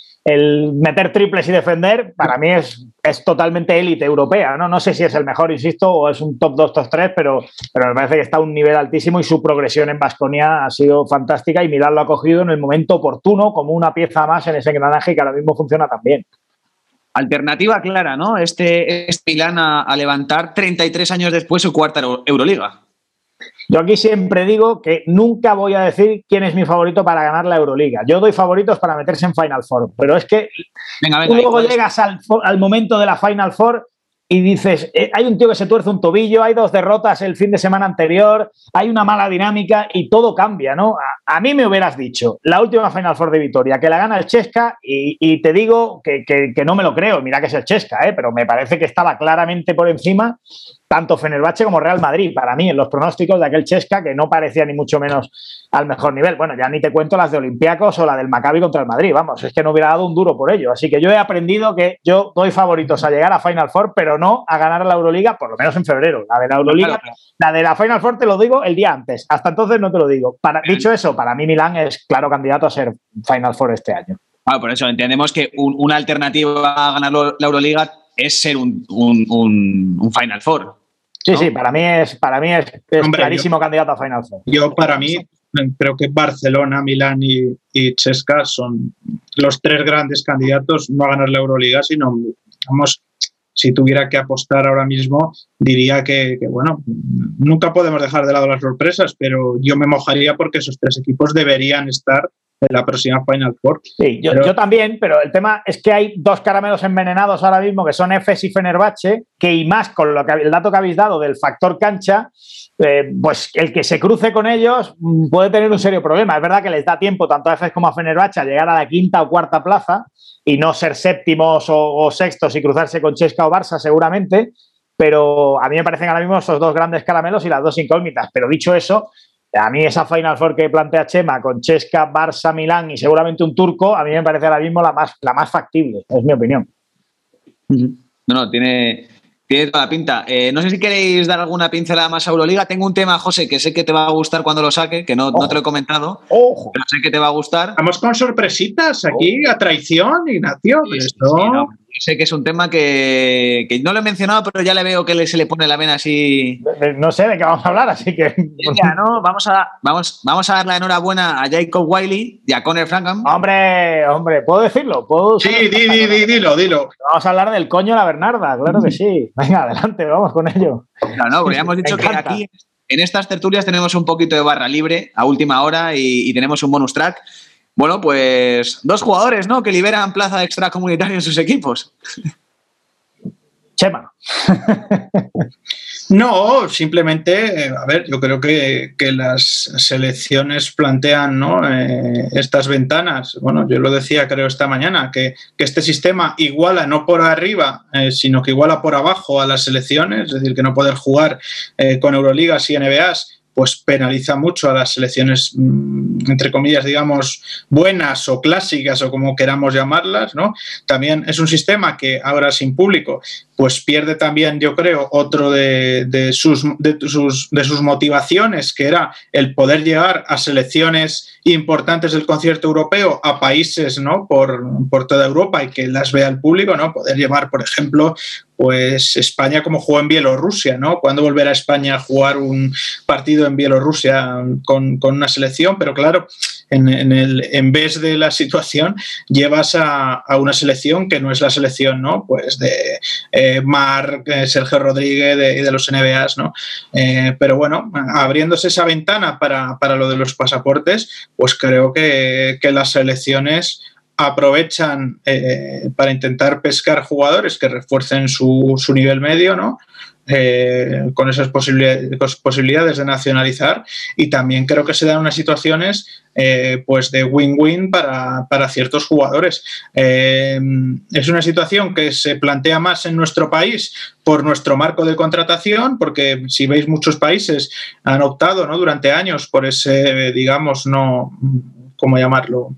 meter triples y defender, para mí es, es totalmente élite europea. ¿no? no sé si es el mejor, insisto, o es un top 2, top 3, pero, pero me parece que está a un nivel altísimo y su progresión en Basconia ha sido fantástica y Milán lo ha cogido en el momento oportuno como una pieza más en ese engranaje que ahora mismo funciona tan bien. Alternativa clara, ¿no? Este, este Milán a, levantar 33 años después su cuarta Euroliga. Yo aquí siempre digo que nunca voy a decir quién es mi favorito para ganar la Euroliga. Yo doy favoritos para meterse en Final Four, pero es que luego llegas al, al, momento de la Final Four y dices, eh, hay un tío que se tuerce un tobillo, hay dos derrotas el fin de semana anterior, hay una mala dinámica y todo cambia, ¿no? A, mí me hubieras dicho, la última Final Four de Vitoria, que la gana el Chesca y, te digo que, que, no me lo creo, mira que es el Chesca, ¿eh? pero me parece que estaba claramente por encima tanto Fenerbahce como Real Madrid, para mí, en los pronósticos de aquel Chesca que no parecía ni mucho menos al mejor nivel. Bueno, ya ni te cuento las de Olympiacos o la del Maccabi contra el Madrid, vamos, es que no hubiera dado un duro por ello. Así que yo he aprendido que yo doy favoritos a llegar a Final Four, pero no a ganar la Euroliga, por lo menos en febrero. La de la Euroliga, la de la Final Four te lo digo el día antes, hasta entonces no te lo digo. Para, dicho eso, para mí Milán es claro candidato a ser Final Four este año. Por eso entendemos que una alternativa a ganar la Euroliga es ser un, un Final Four. Sí, sí, para mí es, para mí es, clarísimo candidato a Final Four. Yo, para mí, creo que Barcelona, Milán y, y Chesca son los tres grandes candidatos, no a ganar la Euroliga, sino, vamos, si tuviera que apostar ahora mismo, diría que, bueno, nunca podemos dejar de lado las sorpresas, pero yo me mojaría porque esos tres equipos deberían estar en la próxima Final Four. Sí, yo, yo, también, pero el tema es que hay dos caramelos envenenados ahora mismo que son Efes y Fenerbahce, que y más con lo que, el dato que habéis dado del factor cancha, eh, pues el que se cruce con ellos mm, puede tener un serio problema. Es verdad que les da tiempo tanto a Efes como a Fenerbahce a llegar a la quinta o cuarta plaza y no ser séptimos o, sextos y cruzarse con Chesca o Barça seguramente, pero a mí me parecen ahora mismo esos dos grandes caramelos y las dos incógnitas. Pero dicho eso, a mí esa Final Four que plantea Chema con Chesca, Barça, Milán y seguramente un turco, a mí me parece ahora mismo la más, la más factible, es mi opinión. No, no, tiene, Tiene toda la pinta. Eh, no sé si queréis dar alguna pincelada más a Euroliga. Tengo un tema, José, que sé que te va a gustar cuando lo saque, que no, no te lo he comentado, Ojo. pero sé que te va a gustar. Estamos con sorpresitas aquí, a traición, Ignacio. Sí, Esto- sí, no, yo sé que es un tema que, que no lo he mencionado, pero ya le veo que le- se le pone la vena así. No sé de qué vamos a hablar, así que. Ya, ¿no? Vamos a, vamos, vamos a dar la enhorabuena a Jacob Wiley y a Conor Frankham. Hombre, hombre, ¿puedo decirlo? ¿Puedo Sí, di, di, di, dilo, dilo. Vamos a hablar del coño de la Bernarda, claro que [LAUGHS] sí. Venga, adelante, vamos con ello. No, no, porque ya hemos dicho que aquí en estas tertulias tenemos un poquito de barra libre a última hora y, y tenemos un bonus track. Bueno, pues dos jugadores, ¿no? Que liberan plaza de extracomunitario en sus equipos. Chema. [LAUGHS] No, simplemente, eh, a ver, yo creo que, que las selecciones plantean ¿no? Eh, estas ventanas. Bueno, yo lo decía creo esta mañana, que, que este sistema iguala no por arriba, eh, sino que iguala por abajo a las selecciones, es decir, que no poder jugar eh, con Euroligas y NBAs pues penaliza mucho a las selecciones, mm, entre comillas, digamos, buenas o clásicas o como queramos llamarlas, ¿no? También es un sistema que ahora sin público, pues pierde también, yo creo, otro de, sus, de, sus, de sus motivaciones, que era el poder llegar a selecciones importantes del concierto europeo, a países, ¿no? Por, por toda Europa y que las vea el público, ¿no? Poder llevar, por ejemplo, pues España como jugó en Bielorrusia, ¿no? ¿Cuándo volverá España a jugar un partido en Bielorrusia con, con una selección? Pero claro, en, en, el, en vez de la situación, llevas a, a, una selección que no es la selección, ¿no? Pues de eh, Marc, eh, Sergio Rodríguez y de, de, los NBAs, ¿no? Eh, pero bueno, abriéndose esa ventana para, para, lo de los pasaportes, pues creo que, que las selecciones aprovechan eh, para intentar pescar jugadores que refuercen su, su nivel medio, ¿no? Eh, con esas posibilidades, de nacionalizar y también creo que se dan unas situaciones eh, pues de win-win para, para, ciertos jugadores. Es una situación que se plantea más en nuestro país por nuestro marco de contratación, porque si veis muchos países han optado ¿no? durante años por ese, digamos, no, ¿cómo llamarlo?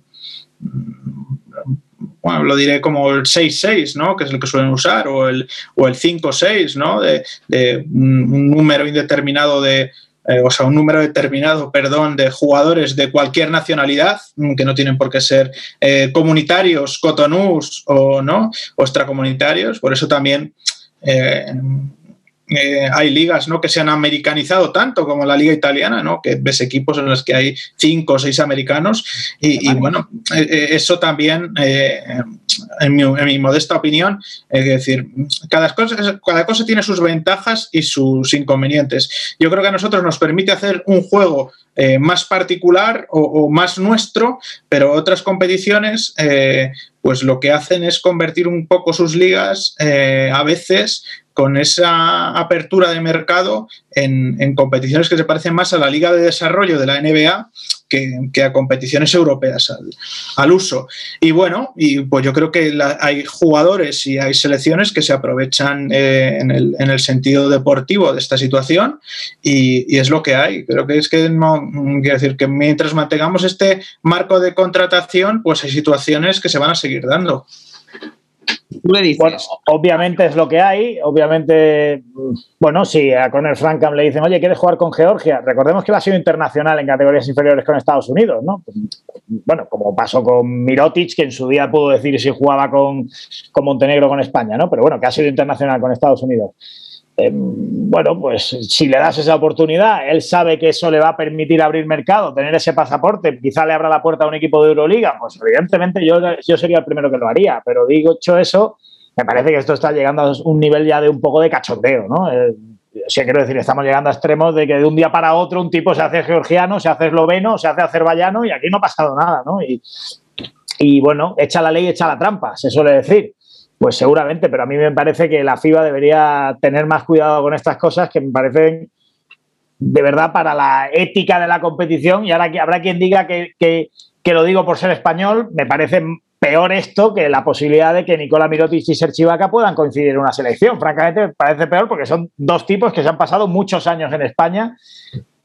Bueno, lo diré como el 6-6, ¿no? Que es el que suelen usar, o el, o el 5-6, ¿no? De, de, un número indeterminado de, eh, o sea, un número determinado, perdón, de jugadores de cualquier nacionalidad, que no tienen por qué ser eh, comunitarios, cotonús o no, o extracomunitarios, por eso también eh, eh, hay ligas ¿no? que se han americanizado tanto como la liga italiana, ¿no? que ves equipos en los que hay cinco o seis americanos y, y bueno, eh, eso también, eh, en, mi, en, mi, modesta opinión, es decir, cada cosa, cada cosa tiene sus ventajas y sus inconvenientes. Yo creo que a nosotros nos permite hacer un juego eh, más particular o, o, más nuestro, pero otras competiciones eh, pues lo que hacen es convertir un poco sus ligas eh, a veces con esa apertura de mercado en, competiciones que se parecen más a la Liga de Desarrollo de la NBA que, a competiciones europeas al, uso. Y bueno, y pues yo creo que hay jugadores y hay selecciones que se aprovechan eh, en, el, en, el, sentido deportivo de esta situación y, y, es lo que hay. Creo que es que no, quiero decir que mientras mantengamos este marco de contratación, pues hay situaciones que se van a seguir dando. Bueno, obviamente es lo que hay. Obviamente, bueno, si a Conor Francam le dicen, oye, ¿quieres jugar con Georgia? Recordemos que él ha sido internacional en categorías inferiores con Estados Unidos, ¿no? Bueno, como pasó con Mirotic, que en su día pudo decir si jugaba con, con Montenegro con España, ¿no? Pero bueno, que ha sido internacional con Estados Unidos. Eh, bueno, pues si le das esa oportunidad, él sabe que eso le va a permitir abrir mercado, tener ese pasaporte, quizá le abra la puerta a un equipo de Euroliga, pues evidentemente yo, yo sería el primero que lo haría, pero digo, eso, me parece que esto está llegando a un nivel ya de un poco de cachondeo, ¿no? Eh, o sea, quiero decir, estamos llegando a extremos de que de un día para otro un tipo se hace georgiano, se hace esloveno, se hace azerbaiyano y aquí no ha pasado nada, ¿no? Y bueno, echa la ley, echa la trampa, se suele decir. Pues seguramente, pero a mí me parece que la FIBA debería tener más cuidado con estas cosas que me parecen de verdad para la ética de la competición. Y ahora habrá quien diga que, que, que lo digo por ser español, me parece peor esto que la posibilidad de que Nicola Mirotic y Serge Ibaka puedan coincidir en una selección. Francamente, me parece peor porque son dos tipos que se han pasado muchos años en España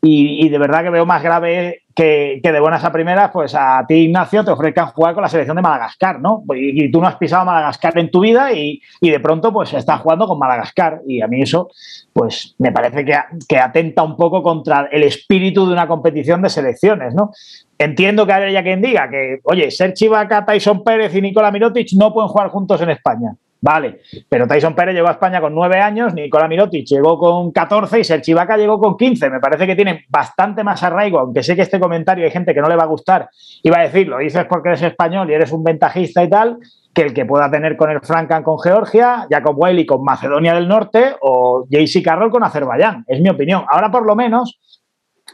y, de verdad que veo más grave que, de buenas a primeras, pues a ti, Ignacio, te ofrezcan jugar con la selección de Madagascar, ¿no? Y, tú no has pisado Madagascar en tu vida y, de pronto, pues estás jugando con Madagascar. Y a mí eso, pues me parece que, que atenta un poco contra el espíritu de una competición de selecciones, ¿no? Entiendo que haya quien diga que, oye, Sergi Vaca, Tyson Pérez y Nicola Mirotic no pueden jugar juntos en España. Vale, pero Tyson Pérez llegó a España con nueve años, Nicola Mirotic llegó con 14 y Sergi Vaca llegó con 15. Me parece que tienen bastante más arraigo, aunque sé que este comentario hay gente que no le va a gustar y va a decir, lo dices porque eres español y eres un ventajista y tal, que el que pueda tener con el Frankan con Georgia, Jacob Wiley con Macedonia del Norte o JC Carroll con Azerbaiyán. Es mi opinión. Ahora, por lo menos,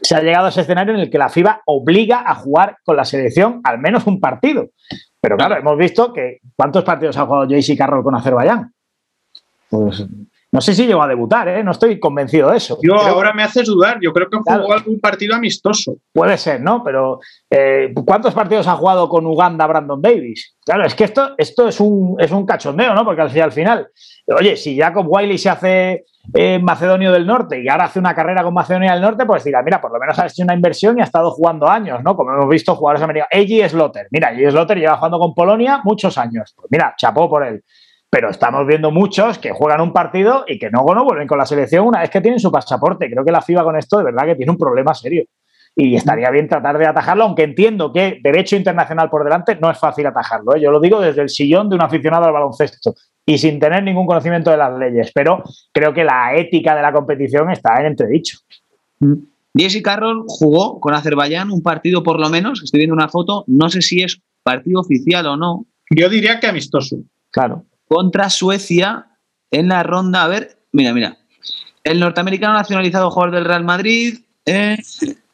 se ha llegado a ese escenario en el que la FIBA obliga a jugar con la selección al menos un partido. Pero claro, hemos visto que ¿cuántos partidos ha jugado JC Carroll con Azerbaiyán? Pues no sé si llegó a debutar, ¿eh? no estoy convencido de eso. Yo ahora me haces dudar, yo creo que jugó algún partido amistoso. Puede ser, ¿no? Pero eh, ¿cuántos partidos ha jugado con Uganda Brandon Davis? Claro, es que esto, esto es, un, es un cachondeo, ¿no? Porque al final, oye, si Jacob Wiley se hace en Macedonio del Norte y ahora hace una carrera con Macedonia del Norte, pues dirá, mira, por lo menos ha hecho una inversión y ha estado jugando años, ¿no? Como hemos visto jugadores americanos. Eiji Slotter, mira, Eiji Slotter lleva jugando con Polonia muchos años. Pues mira, chapó por él. Pero estamos viendo muchos que juegan un partido y que no, no vuelven con la selección una vez que tienen su pasaporte. Creo que la FIBA con esto de verdad que tiene un problema serio. Y estaría bien tratar de atajarlo, aunque entiendo que derecho internacional por delante no es fácil atajarlo. ¿eh? Yo lo digo desde el sillón de un aficionado al baloncesto y sin tener ningún conocimiento de las leyes, pero creo que la ética de la competición está en entredicho. Mm. Jesse Carroll jugó con Azerbaiyán un partido por lo menos, estoy viendo una foto, no sé si es partido oficial o no. Yo diría que amistoso. Claro. Contra Suecia en la ronda, a ver, mira, mira. El norteamericano nacionalizado jugador del Real Madrid, eh,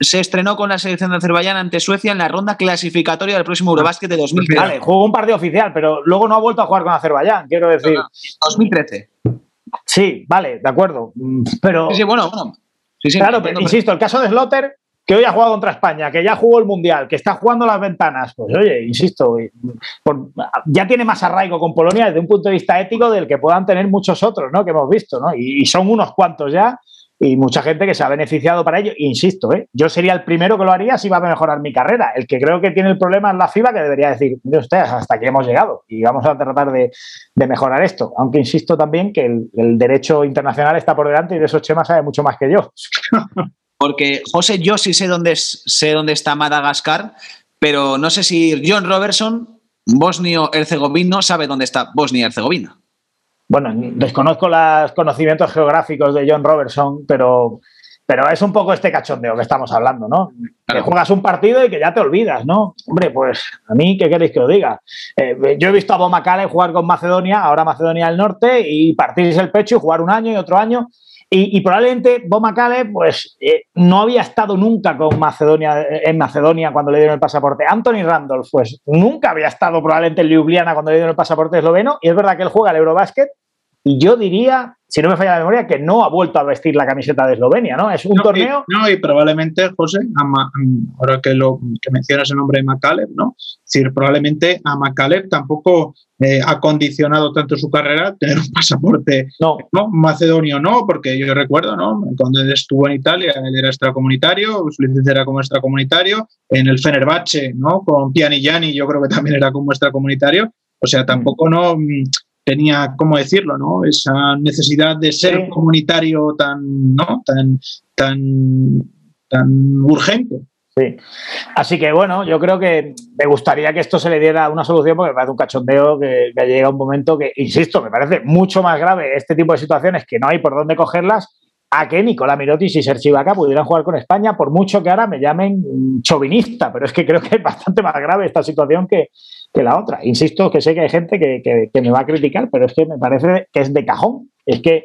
se estrenó con la selección de Azerbaiyán ante Suecia en la ronda clasificatoria del próximo Eurobásquet de 2013. Vale, jugó un partido oficial, pero luego no ha vuelto a jugar con Azerbaiyán, quiero decir. 2013. Sí, vale, de acuerdo. Pero. Sí, bueno, bueno. claro, pero, insisto, el caso de Slotter, que hoy ha jugado contra España, que ya jugó el Mundial, que está jugando las ventanas, pues oye, insisto, ya tiene más arraigo con Polonia desde un punto de vista ético del que puedan tener muchos otros, ¿no? Que hemos visto, ¿no? y son unos cuantos ya y mucha gente que se ha beneficiado para ello. Insisto, ¿eh? yo sería el primero que lo haría si va a mejorar mi carrera. El que creo que tiene el problema es la FIBA, que debería decir, mire usted, hasta aquí hemos llegado y vamos a tratar de, mejorar esto. Aunque insisto también que el, derecho internacional está por delante y de esos Chema sabe mucho más que yo. [LAUGHS] Porque, José, yo sí sé dónde, sé dónde está Madagascar, pero no sé si John Robertson, bosnio-herzegovino, sabe dónde está Bosnia-Herzegovina bueno, desconozco los conocimientos geográficos de John Robertson, pero, pero es un poco este cachondeo que estamos hablando, ¿no? Que juegas un partido y que ya te olvidas, ¿no? Hombre, pues a mí, ¿qué queréis que os diga? Eh, yo he visto a Bomacale jugar con Macedonia, ahora Macedonia del Norte, y partirse el pecho y jugar un año y otro año. Y, probablemente Bomacale, pues eh, no había estado nunca con Macedonia, en Macedonia cuando le dieron el pasaporte. Anthony Randolph, pues nunca había estado probablemente en Ljubljana cuando le dieron el pasaporte esloveno. Y es verdad que él juega el Eurobásquet y yo diría, si no me falla la memoria, que no ha vuelto a vestir la camiseta de Eslovenia, ¿no? Es un torneo. no, y probablemente, José, ahora que, lo, que mencionas el nombre de Macaleb, ¿no? Es decir, probablemente a Macaleb tampoco eh, ha condicionado tanto su carrera tener un pasaporte no. macedonio, no, porque yo recuerdo, ¿no? Cuando él estuvo en Italia, él era extracomunitario, su licencia era como extracomunitario, en el Fenerbahce, ¿no? Con Piani Gianni, yo creo que también era como extracomunitario. O sea, tampoco no tenía, ¿cómo decirlo? ¿no? Esa necesidad de ser comunitario tan, ¿no? tan, tan, tan urgente. Sí. Así que bueno, yo creo que me gustaría que esto se le diera una solución porque me parece un cachondeo que, que llega un momento que, insisto, me parece mucho más grave este tipo de situaciones que no hay por dónde cogerlas a que Nicolás Mirotis y Sergi Vaca pudieran jugar con España, por mucho que ahora me llamen chauvinista, pero es que creo que es bastante más grave esta situación que, que la otra. Insisto que sé que hay gente que, me va a criticar, pero es que me parece que es de cajón. Es que,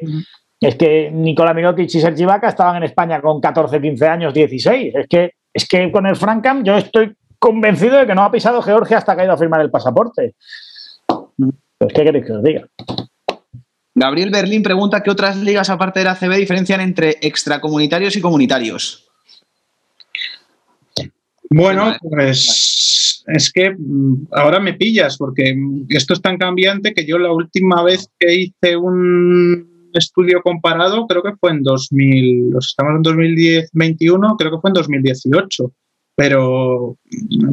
es que Nicola Mirotic y Sergi Vaca estaban en España con 14, 15 años, 16. Es que, es que con el Francam yo estoy convencido de que no ha pisado Georgia hasta que ha ido a firmar el pasaporte. Pues, ¿qué queréis que os diga? Gabriel Berlín pregunta qué otras ligas aparte de la CB diferencian entre extracomunitarios y comunitarios. Bueno, pues es que mm, ahora me pillas porque esto es tan cambiante que yo la última vez que hice un estudio comparado creo que fue en 2000, estamos en 2021, creo que fue en 2018. pero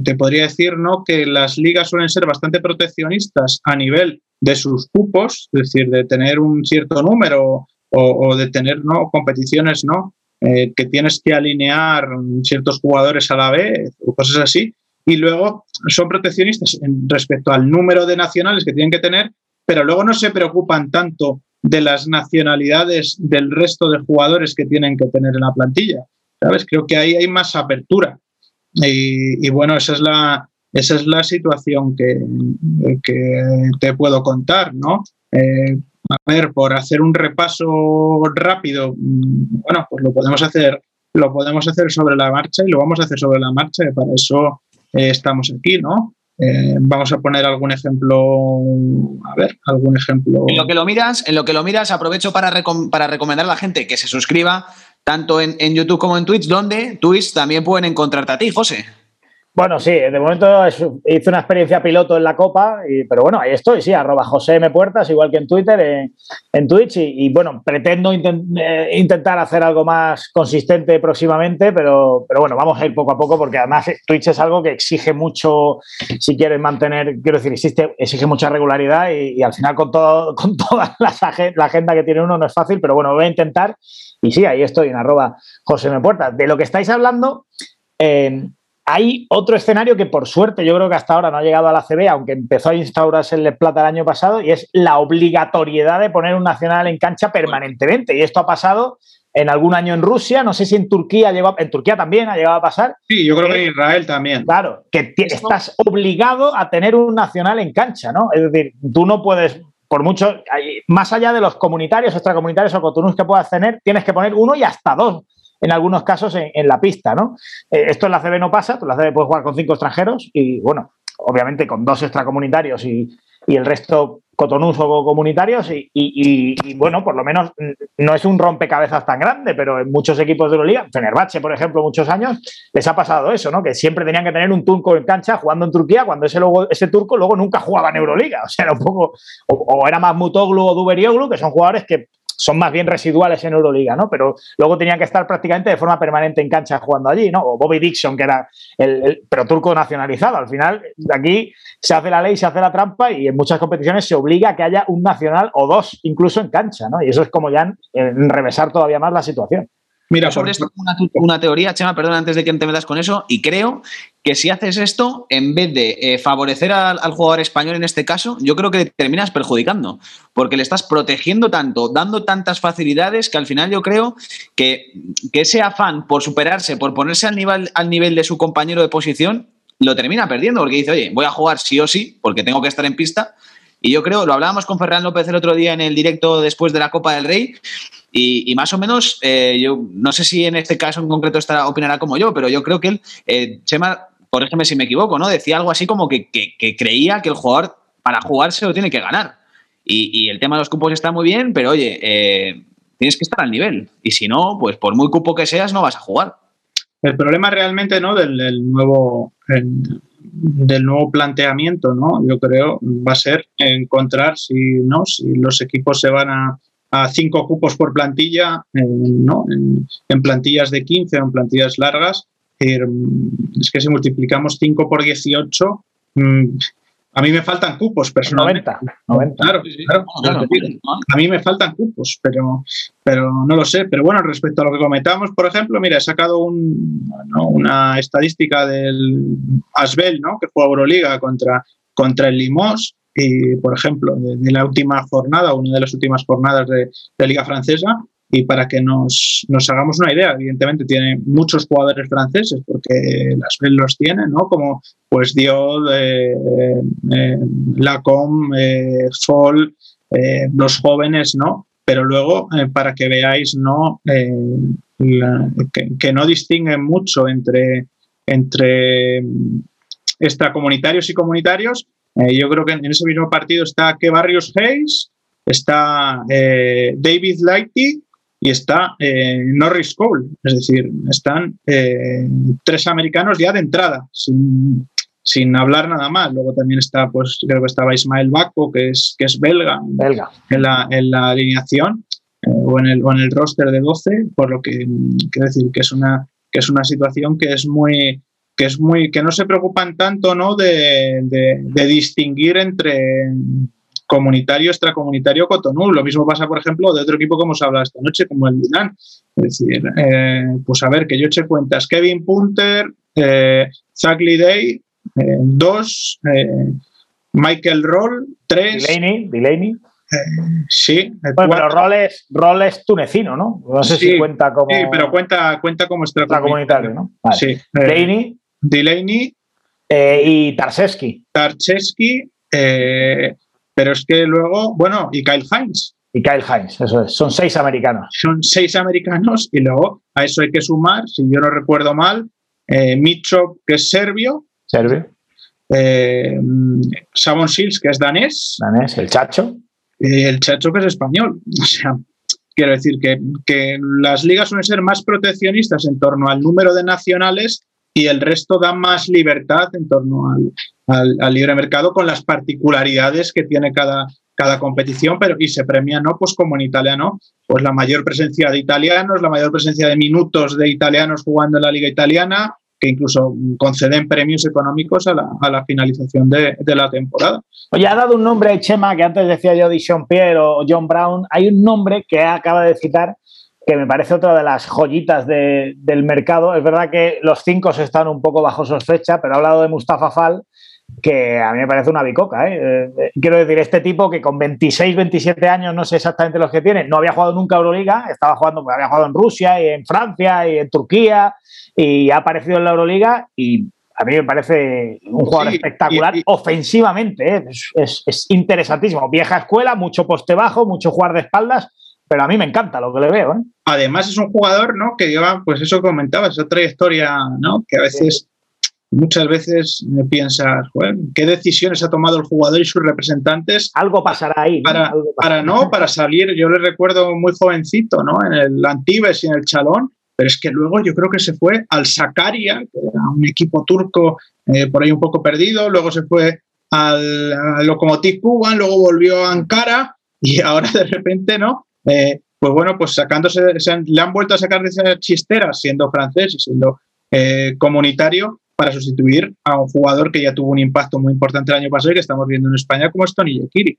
te podría decir ¿no? que las ligas suelen ser bastante proteccionistas a nivel de sus cupos, es decir, de tener un cierto número o, de tener ¿no? competiciones ¿no? Eh, que tienes que alinear ciertos jugadores a la vez cosas así. Y luego son proteccionistas respecto al número de nacionales que tienen que tener, pero luego no se preocupan tanto de las nacionalidades del resto de jugadores que tienen que tener en la plantilla. ¿Sabes? Creo que ahí hay más apertura. Y, bueno, esa es la, esa es la situación que, que te puedo contar, ¿no? Eh, a ver, por hacer un repaso rápido, mm, bueno, pues lo podemos hacer, lo podemos hacer sobre la marcha y lo vamos a hacer sobre la marcha, y para eso eh, estamos aquí, ¿no? Eh, vamos a poner algún ejemplo, a ver, algún ejemplo. En lo que lo miras, en lo que lo miras, aprovecho para, para recomendar a la gente que se suscriba tanto en, en, YouTube como en Twitch, donde Twitch también pueden encontrarte a ti, José. Bueno, sí, de momento hice una experiencia piloto en la Copa, pero bueno, ahí estoy, sí, arroba José M. Puertas, igual que en Twitter, en, Twitch, y, bueno, pretendo eh, intentar hacer algo más consistente próximamente, pero, pero bueno, vamos a ir poco a poco, porque además Twitch es algo que exige mucho, si quieres mantener, quiero decir, existe, exige mucha regularidad y, al final con, todo, con [LAUGHS] toda la, la agenda que tiene uno no es fácil, pero bueno, voy a intentar, y sí, ahí estoy en arroba José M. Puertas. De lo que estáis hablando... Eh, hay otro escenario que por suerte yo creo que hasta ahora no ha llegado a la CB, aunque empezó a instaurarse el Plata el año pasado, y es la obligatoriedad de poner un nacional en cancha permanentemente. Y esto ha pasado en algún año en Rusia, no sé si en Turquía llegado, en Turquía también ha llegado a pasar. Sí, yo creo que en eh, Israel también. Claro, que estás obligado a tener un nacional en cancha, ¿no? Es decir, tú no puedes, por mucho, más allá de los comunitarios, extracomunitarios o cotunos que puedas tener, tienes que poner uno y hasta dos en algunos casos en, la pista, ¿no? Eh, esto en la CB no pasa, tú en la CB puedes jugar con cinco extranjeros y, bueno, obviamente con dos extracomunitarios y, y el resto cotonús o comunitarios y, bueno, por lo menos no es un rompecabezas tan grande, pero en muchos equipos de Euroliga, Fenerbahce, por ejemplo, muchos años, les ha pasado eso, ¿no? Que siempre tenían que tener un turco en cancha jugando en Turquía cuando ese, luego, ese turco luego nunca jugaba en Euroliga, o sea, era un poco, o, era más Mutoglu o Duberioglu, que son jugadores que son más bien residuales en Euroliga, ¿no? Pero luego tenían que estar prácticamente de forma permanente en cancha jugando allí, ¿no? O Bobby Dixon, que era el, pero turco nacionalizado. Al final, aquí se hace la ley, se hace la trampa y en muchas competiciones se obliga a que haya un nacional o dos incluso en cancha, ¿no? Y eso es como ya enrevesar todavía más la situación. Mira, sobre esto una, teoría, Chema, perdón, antes de que te metas con eso, y creo que si haces esto, en vez de eh, favorecer al, jugador español en este caso, yo creo que te terminas perjudicando, porque le estás protegiendo tanto, dando tantas facilidades, que al final yo creo que, ese afán por superarse, por ponerse al nivel, al nivel de su compañero de posición, lo termina perdiendo, porque dice, oye, voy a jugar sí o sí, porque tengo que estar en pista, y yo creo, lo hablábamos con Ferran López el otro día en el directo después de la Copa del Rey, y, más o menos, eh, yo no sé si en este caso en concreto estará, opinará como yo, pero yo creo que él, eh, Chema, corrígeme si me equivoco, ¿no? Decía algo así como que, creía que el jugador para jugar se lo tiene que ganar. Y, el tema de los cupos está muy bien, pero oye, eh, tienes que estar al nivel. Y si no, pues por muy cupo que seas, no vas a jugar. El problema realmente, ¿no? Del, nuevo. del nuevo planteamiento, ¿no? Yo creo va a ser encontrar si no si los equipos se van a, a cinco cupos por plantilla, ¿no? en, plantillas de 15 o en plantillas largas. Es que si multiplicamos 5 por 18, mm, a mí me faltan cupos personalmente. 90, Claro, claro. A mí me faltan cupos, pero, pero no lo sé. Pero bueno, respecto a lo que comentamos, por ejemplo, mira, he sacado una estadística del Asbel, ¿no? que fue a Euroliga contra, contra el Limos y, por ejemplo, de, la última jornada, una de las últimas jornadas de, Liga Francesa, y para que nos, hagamos una idea, evidentemente tiene muchos jugadores franceses, porque las los tiene, ¿no? Como pues Diod, eh, eh, Lacombe, eh, Fall, eh, los jóvenes, ¿no? Pero luego, para que veáis, ¿no? que, que, no distinguen mucho entre, entre extracomunitarios y comunitarios, eh, yo creo que en ese mismo partido está que Barrios Hayes, está eh, David Lighty y está eh, Norris Cole. Es decir, están tres americanos ya de entrada, sin, sin, hablar nada más. Luego también está, pues creo que estaba Ismael Baco, que es, que es belga, belga. En, la, en la alineación. o, en el, o en el roster de 12, por lo que quiero decir que es una, que es una situación que es muy, que es muy que no se preocupan tanto no de, de, distinguir entre comunitario extracomunitario Cotonou lo mismo pasa por ejemplo de otro equipo que hemos hablado esta noche como el Milan es decir eh, pues a ver que yo eche cuentas Kevin Punter eh, Zach Day eh, dos eh, Michael Roll tres Delaney, Delaney. sí. Bueno, pero Roll es, tunecino, ¿no? No sé si cuenta como. Sí, pero cuenta, cuenta como extracomunitario, ¿no? Sí. Delaney. Delaney. Eh, y Tarczewski. Tarczewski, eh, pero es que luego, bueno, y Kyle Hines. Y Kyle Hines, eso es. Son seis americanos. Son seis americanos y luego a eso hay que sumar, si yo no recuerdo mal, eh, Mitchell, que es serbio. Serbio. Eh, Savon Shields, que es danés. Danés, el Chacho. Y el Chacho, que es español. [LAUGHS] O sea, quiero decir que, que las ligas suelen ser más proteccionistas en torno al número de nacionales y el resto da más libertad en torno al, libre mercado con las particularidades que tiene cada, cada competición, pero y se premia, ¿no? Pues como en Italia, ¿no? Pues la mayor presencia de italianos, la mayor presencia de minutos de italianos jugando en la liga italiana, que incluso conceden premios económicos a la, finalización de, la temporada. Oye, ha dado un nombre, Chema, que antes decía yo Dishon Pierre o John Brown. Hay un nombre que acaba de citar que me parece otra de las joyitas del mercado. Es verdad que los cinco están un poco bajo sospecha, pero ha hablado de Mustafa Fall, que a mí me parece una bicoca. ¿eh? Eh, quiero decir, este tipo que con 26, 27 años, no sé exactamente los que tiene, no había jugado nunca Euroliga, estaba jugando, había jugado en Rusia y en Francia y en Turquía y ha aparecido en la Euroliga y a mí me parece un jugador espectacular ofensivamente, ¿eh? es, es, interesantísimo. Vieja escuela, mucho poste bajo, mucho jugar de espaldas pero a mí me encanta lo que le veo. ¿eh? Además es un jugador, ¿no? Que lleva, pues eso que comentabas, esa trayectoria, ¿no? Que a veces, muchas veces me piensas, ¿qué decisiones ha tomado el jugador y sus representantes? Algo pasará ahí. Para, para no, para salir, yo le recuerdo muy jovencito, ¿no? En el Antibes y en el Chalón, pero es que luego yo creo que se fue al Sakaria, que era un equipo turco eh, por ahí un poco perdido, luego se fue al, al Lokomotiv Kuban, luego volvió a Ankara y ahora de repente, ¿no? Eh, pues bueno, pues sacándose, le han vuelto a sacar de esas chisteras siendo francés y siendo eh, comunitario para sustituir a un jugador que ya tuvo un impacto muy importante el año pasado y que estamos viendo en España como es Tony Yekiri.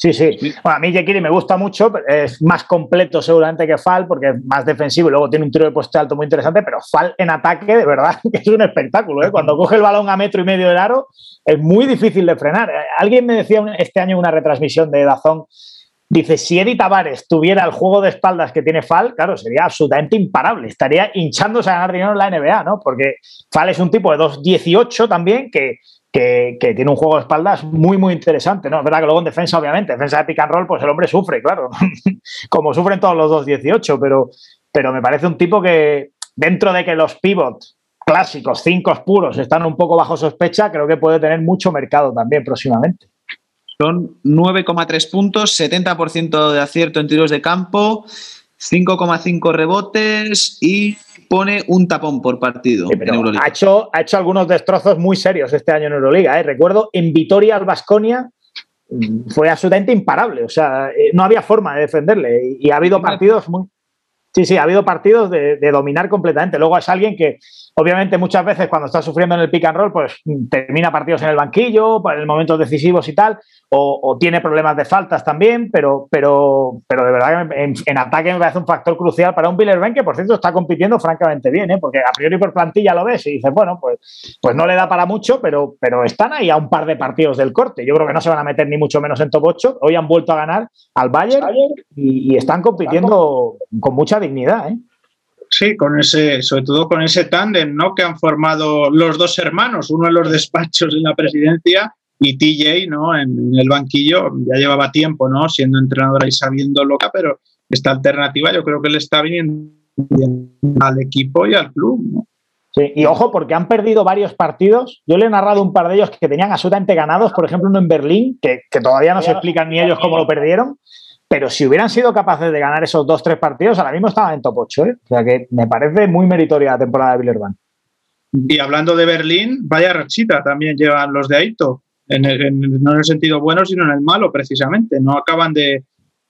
Sí, sí. Bueno, a mí Yekiri me gusta mucho, es más completo seguramente que Fal porque es más defensivo y luego tiene un tiro de poste alto muy interesante, pero Fal en ataque, de verdad, [LAUGHS] es un espectáculo. ¿eh? Cuando coge el balón a metro y medio del aro, es muy difícil de frenar. Alguien me decía este año en una retransmisión de Dazón Dice, si Eddie Tavares tuviera el juego de espaldas que tiene Fal, claro, sería absolutamente imparable. Estaría hinchándose a ganar dinero en la NBA, ¿no? Porque Fal es un tipo de 2'18 también que, que, tiene un juego de espaldas muy, muy interesante, ¿no? Es verdad que luego en defensa, obviamente, defensa de pick and roll, pues el hombre sufre, claro. [LAUGHS] Como sufren todos los 2'18, pero, pero me parece un tipo que dentro de que los pivots clásicos, cinco puros, están un poco bajo sospecha, creo que puede tener mucho mercado también próximamente. Son 9,3 puntos, 70% de acierto en tiros de campo, 5,5 rebotes y pone un tapón por partido en Euroliga. Ha hecho, ha hecho algunos destrozos muy serios este año en Euroliga. ¿eh? Recuerdo en Vitoria al Basconia mm, fue absolutamente imparable. O sea, eh, no había forma de defenderle. Y ha habido partidos muy. Sí, sí, ha habido partidos de, de dominar completamente. Luego es alguien que Obviamente, muchas veces cuando está sufriendo en el pick and roll, pues termina partidos en el banquillo, en momentos decisivos y tal, o, tiene problemas de faltas también, pero, pero, pero de verdad que en, ataque me parece un factor crucial para un Billerben que, por cierto, está compitiendo francamente bien, ¿eh? porque a priori por plantilla lo ves y dices, bueno, pues, pues no le da para mucho, pero, pero están ahí a un par de partidos del corte. Yo creo que no se van a meter ni mucho menos en top 8. Hoy han vuelto a ganar al Bayern y, y están compitiendo con mucha dignidad. ¿eh? Sí, con ese, sobre todo con ese tándem, ¿no? Que han formado los dos hermanos, uno en los despachos en la presidencia y TJ, ¿no? En, el banquillo, ya llevaba tiempo, ¿no? Siendo entrenadora y sabiendo loca, pero esta alternativa yo creo que le está viniendo bien al equipo y al club, ¿no? Sí, y ojo, porque han perdido varios partidos. Yo le he narrado un par de ellos que tenían absolutamente ganados, por ejemplo, uno en Berlín, que, que todavía no se explican ni ellos cómo lo perdieron. Pero si hubieran sido capaces de ganar esos dos, tres partidos, ahora mismo estaban en top 8. ¿eh? O sea que me parece muy meritoria la temporada de Villerban. Y hablando de Berlín, vaya rachita también llevan los de Aito. En no en el sentido bueno, sino en el malo, precisamente. No acaban de,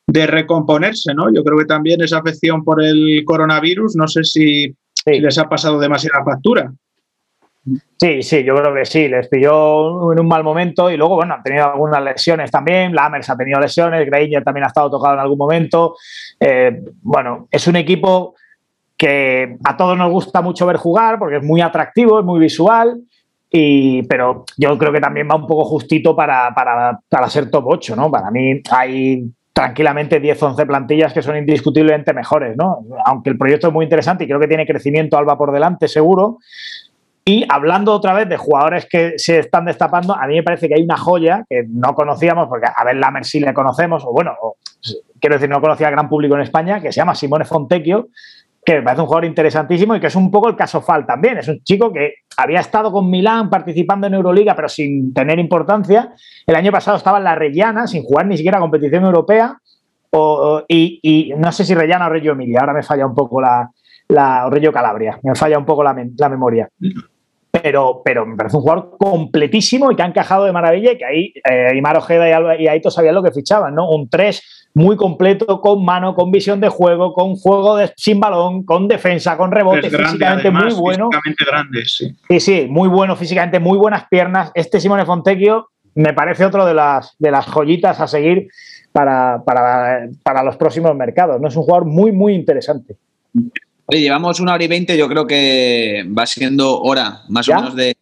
recomponerse, ¿no? Yo creo que también esa afección por el coronavirus, no sé si, les ha pasado demasiada factura. Sí, sí, yo creo que sí. Les pilló en un mal momento y luego, bueno, han tenido algunas lesiones también. Lammers ha tenido lesiones, Granger también ha estado tocado en algún momento. Eh, bueno, es un equipo que a todos nos gusta mucho ver jugar porque es muy atractivo, es muy visual. Y, pero yo creo que también va un poco justito para, para, para ser top 8, ¿no? Para mí hay tranquilamente 10, 11 plantillas que son indiscutiblemente mejores, ¿no? Aunque el proyecto es muy interesante y creo que tiene crecimiento Alba por delante, seguro. Y hablando otra vez de jugadores que se están destapando, a mí me parece que hay una joya que no conocíamos, porque a ver, la sí le conocemos, o bueno, quiero decir, no conocía al gran público en España, que se llama Simone Fontecchio, que me parece un jugador interesantísimo y que es un poco el caso Fal también. Es un chico que había estado con Milán participando en Euroliga, pero sin tener importancia. El año pasado estaba en la Reggiana, sin jugar ni siquiera competición europea. y, no sé si Reggiana o Reggio Emilia, ahora me falla un poco la, la Reggio Calabria, me falla un poco la, la memoria pero, pero me parece un jugador completísimo y que ha encajado de maravilla y que ahí eh, Imar Ojeda y, Alba, y Aito sabían lo que fichaban, ¿no? Un 3 muy completo, con mano, con visión de juego, con juego de, sin balón, con defensa, con rebote, físicamente muy bueno. Físicamente grande, sí. Sí, sí, muy bueno físicamente, muy buenas piernas. Este Simone Fontecchio me parece otro de las, de las joyitas a seguir para, para, para los próximos mercados. ¿no? Es un jugador muy, muy interesante. Oye, llevamos una hora y veinte, yo creo que va siendo hora más o menos de,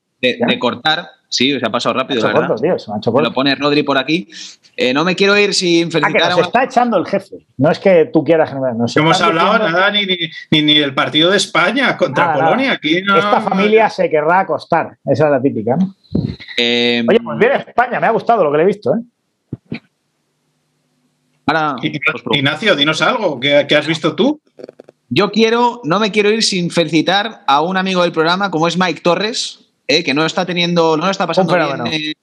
cortar. Sí, se ha pasado rápido, ¿verdad? me lo pone Rodri por aquí. Eh, no me quiero ir sin felicitar ah, que nos está echando el jefe. No es que tú quieras. No hemos hablado nada ni, ni, del partido de España contra Polonia. Aquí Esta familia se querrá acostar. Esa es la típica, ¿no? Eh, Oye, pues bien España. Me ha gustado lo que le he visto, ¿eh? Ahora, Ignacio, dinos algo. ¿Qué, qué has visto tú? Yo quiero, no me quiero ir sin felicitar a un amigo del programa como es Mike Torres, eh, que no está teniendo, no está pasando bien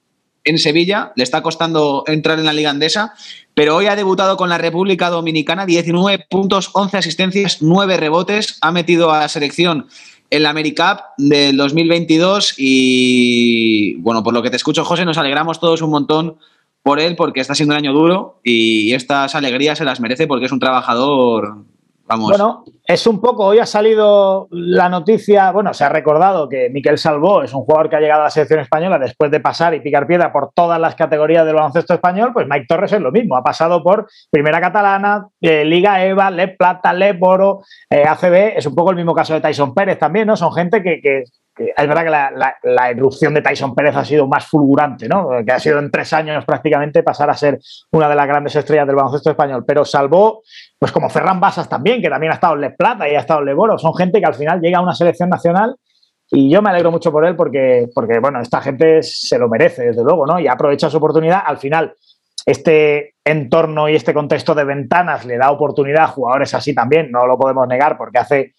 en, Sevilla, le está costando entrar en la Liga Andesa, pero hoy ha debutado con la República Dominicana, 19 puntos, 11 asistencias, 9 rebotes, ha metido a la selección en la AmeriCup del 2022 y bueno, por lo que te escucho José, nos alegramos todos un montón por él porque está siendo un año duro y estas alegrías se las merece porque es un trabajador bueno, es un poco, hoy ha salido la noticia, bueno, se ha recordado que Miquel Salvó es un jugador que ha llegado a la selección española después de pasar y picar piedra por todas las categorías del baloncesto español, pues Mike Torres es lo mismo, ha pasado por Primera Catalana, eh, Liga EVA, Le Plata, Le Boro, eh, ACB, es un poco el mismo caso de Tyson Pérez también, ¿no? Son gente que, es verdad que la, la, erupción de Tyson Pérez ha sido más fulgurante, ¿no? Que ha sido en tres años prácticamente pasar a ser una de las grandes estrellas del baloncesto español. Pero salvó, pues como Ferran Basas también, que también ha estado en Le Plata y ha estado en Le Boro. Son gente que al final llega a una selección nacional y yo me alegro mucho por él porque, porque bueno, esta gente se lo merece, desde luego, ¿no? Y aprovecha su oportunidad. Al final, este entorno y este contexto de ventanas le da oportunidad a jugadores así también, no lo podemos negar porque hace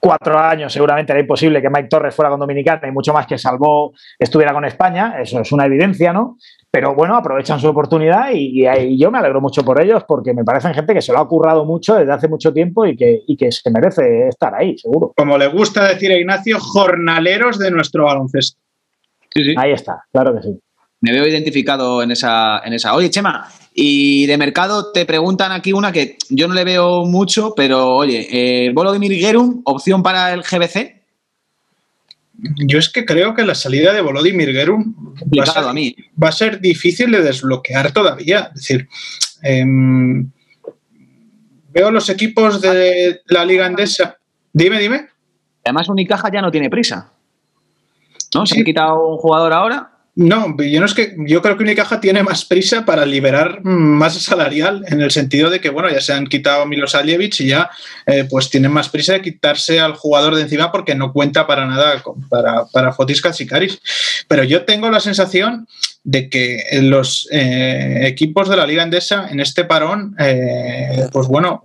cuatro años seguramente era imposible que Mike Torres fuera con Dominicana y mucho más que Salvó estuviera con España, eso es una evidencia, ¿no? Pero bueno, aprovechan su oportunidad y, yo me alegro mucho por ellos porque me parecen gente que se lo ha currado mucho desde hace mucho tiempo y que, que se merece estar ahí, seguro. Como le gusta decir a Ignacio, jornaleros de nuestro baloncesto. Ahí está, claro que sí. Me veo identificado en esa, en esa. Oye, Chema, y de mercado te preguntan aquí una que yo no le veo mucho, pero oye, eh, Volodymyr Gerum, opción para el GBC. Yo es que creo que la salida de Volodymyr Gerum va a, ser, a mí. va a ser difícil de desbloquear todavía. Es decir, em, veo los equipos de la Liga Andesa. Dime, dime. Además, Unicaja ya no tiene prisa. ¿No? Se ha quitado un jugador ahora no, yo no es que yo creo que Unicaja tiene más prisa para liberar masa salarial en el sentido de que bueno ya se han quitado a Milosajevic y ya eh, pues tienen más prisa de quitarse al jugador de encima porque no cuenta para nada para, para Fotis Katsikaris. Pero yo tengo la sensación de que los eh, equipos de la Liga Endesa en este parón, eh, pues bueno,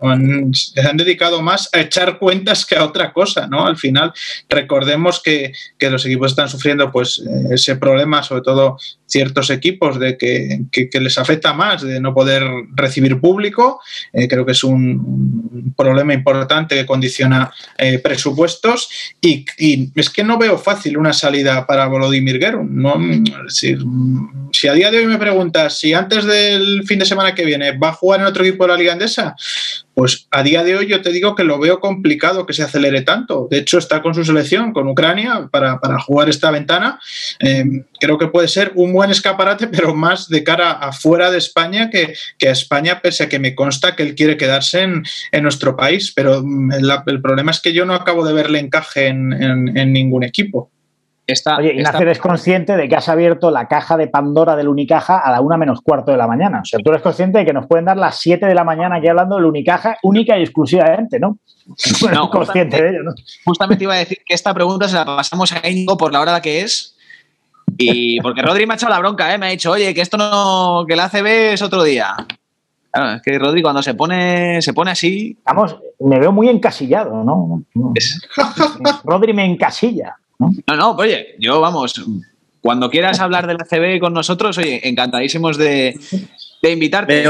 se han dedicado más a echar cuentas que a otra cosa, ¿no? Al final, recordemos que, que los equipos están sufriendo pues ese problema, sobre todo ciertos equipos de que, que, les afecta más de no poder recibir público. Eh, creo que es un, problema importante que condiciona eh, presupuestos y, es que no veo fácil una salida para Volodymyr Gerun. ¿no? Si, si, a día de hoy me preguntas si antes del fin de semana que viene va a jugar en otro equipo de la Liga Andesa, pues a día de hoy yo te digo que lo veo complicado que se acelere tanto. De hecho, está con su selección, con Ucrania, para, jugar esta ventana. Eh, creo que puede ser un buen escaparate, [LAUGHS] pero más de cara afuera de España que, que a España, pese a que me consta que él quiere quedarse en, nuestro país. Pero mm, el problema es que yo no acabo de verle encaje en ningún equipo. Oye, Ignacio, eres consciente de que has abierto la caja de Pandora del Unicaja a la una menos cuarto de la mañana. O sea, tú eres consciente de que nos pueden dar las 7 de la mañana aquí hablando del Unicaja única y exclusivamente, ¿no? [LAUGHS] No, consciente de ello, ¿no? Justamente iba a decir que esta pregunta se la pasamos a Íñigo por la hora que es. Y porque Rodri me ha echado la bronca, ¿eh? me ha dicho, oye, que esto no, que la ACB es otro día. Claro, es que Rodri cuando se pone, se pone así. Vamos, me veo muy encasillado, ¿no? [LAUGHS] Rodri me encasilla. ¿No? No, oye, yo vamos, cuando quieras hablar de la CB con nosotros, oye, encantadísimos de, invitarte.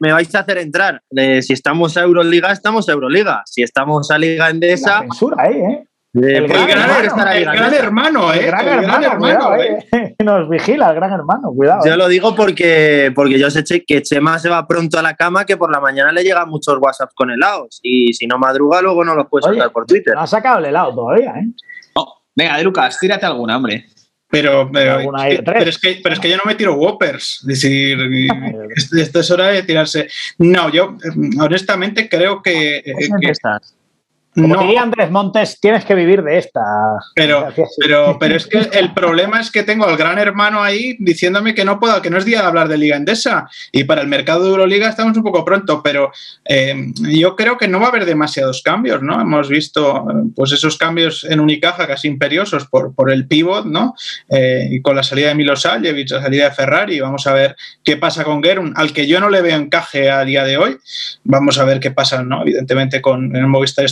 Me vais, a hacer entrar. si estamos a Euroliga, estamos a Euroliga. Si estamos a Liga Endesa. ¿eh? El, gran, hermano, ¿eh? El gran, hermano, ¿eh? [LAUGHS] Nos vigila el gran hermano, cuidado. Yo ¿eh? lo digo porque, porque yo sé que Chema se va pronto a la cama, que por la mañana le llegan muchos WhatsApp con helados. Y si no madruga, luego no los puedes sacar por Twitter. No ha sacado el helado todavía, ¿eh? Venga, de Lucas, tírate alguna, hombre. Pero, pero, es que, pero, es que, yo no me tiro Whoppers. Es decir, [LAUGHS] esto es hora de tirarse. No, yo honestamente creo que. Eh, que como no. diría Andrés Montes, tienes que vivir de esta. Pero, pero, [LAUGHS] pero es que el problema es que tengo al gran hermano ahí diciéndome que no puedo, que no es día de hablar de Liga Endesa. Y para el mercado de Euroliga estamos un poco pronto, pero eh, yo creo que no va a haber demasiados cambios, ¿no? Hemos visto pues esos cambios en Unicaja casi imperiosos por, por el pivot, ¿no? Eh, y con la salida de Milosajevic, la salida de Ferrari, vamos a ver qué pasa con Gerun, al que yo no le veo encaje a día de hoy. Vamos a ver qué pasa, ¿no? Evidentemente con el Movistar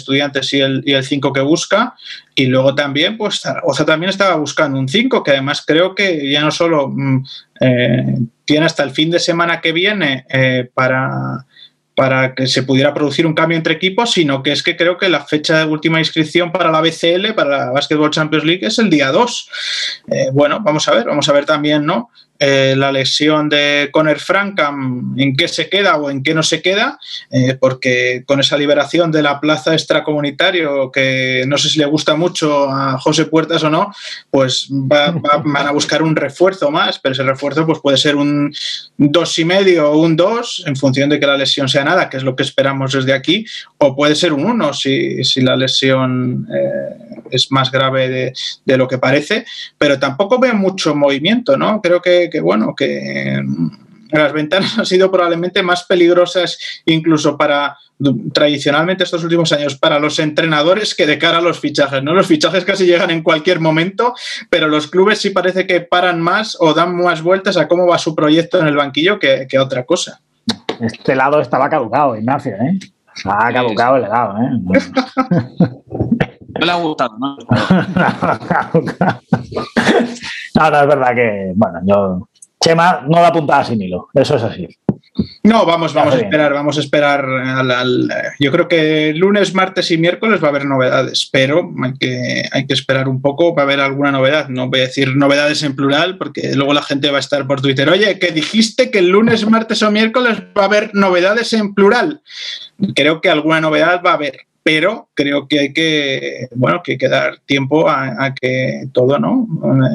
Y el, y el 5 que busca. Y luego también, pues, Oza también estaba buscando un 5, que además creo que ya no solo mm, eh, tiene hasta el fin de semana que viene eh, para, para que se pudiera producir un cambio entre equipos, sino que es que creo que la fecha de última inscripción para la BCL, para la Basketball Champions League, es el día 2. Eh, bueno, vamos a ver, vamos a ver también, ¿no? Eh, la lesión de Conor Frankam, en qué se queda o en qué no se queda, eh, porque con esa liberación de la plaza extracomunitario, que no sé si le gusta mucho a José Puertas o no, pues [LAUGHS] van a buscar un refuerzo más, pero ese refuerzo pues puede ser un dos y medio o un dos, en función de que la lesión sea nada, que es lo que esperamos desde aquí, o puede ser un uno si, la lesión eh, es más grave de, de lo que parece, pero tampoco veo mucho movimiento, ¿no? Creo que que, bueno, que mm, las ventanas [LAUGHS] han sido probablemente más peligrosas incluso para tradicionalmente estos últimos años para los entrenadores que de cara a los fichajes. ¿no? Los fichajes casi llegan en cualquier momento, pero los clubes sí parece que paran más o dan más vueltas a cómo va su proyecto en el banquillo que, otra cosa. Este lado estaba caducado, Ignacio, ¿eh? ha caducado el helado, ¿eh? [LAUGHS] No le ha gustado, ¿no? [LAUGHS] no, no, es verdad que, bueno, yo. Chema no da puntada sin hilo, eso es así. No, vamos, vamos a esperar, vamos a esperar. Al, yo creo que lunes, martes y miércoles va a haber novedades, pero hay que, hay que esperar un poco para ver alguna novedad. No voy a decir novedades en plural, porque luego la gente va a estar por Twitter. Oye, que dijiste que el lunes, martes o miércoles va a haber novedades en plural. Creo que alguna novedad va a haber pero creo que hay que, bueno, que, hay dar tiempo a, que todo ¿no?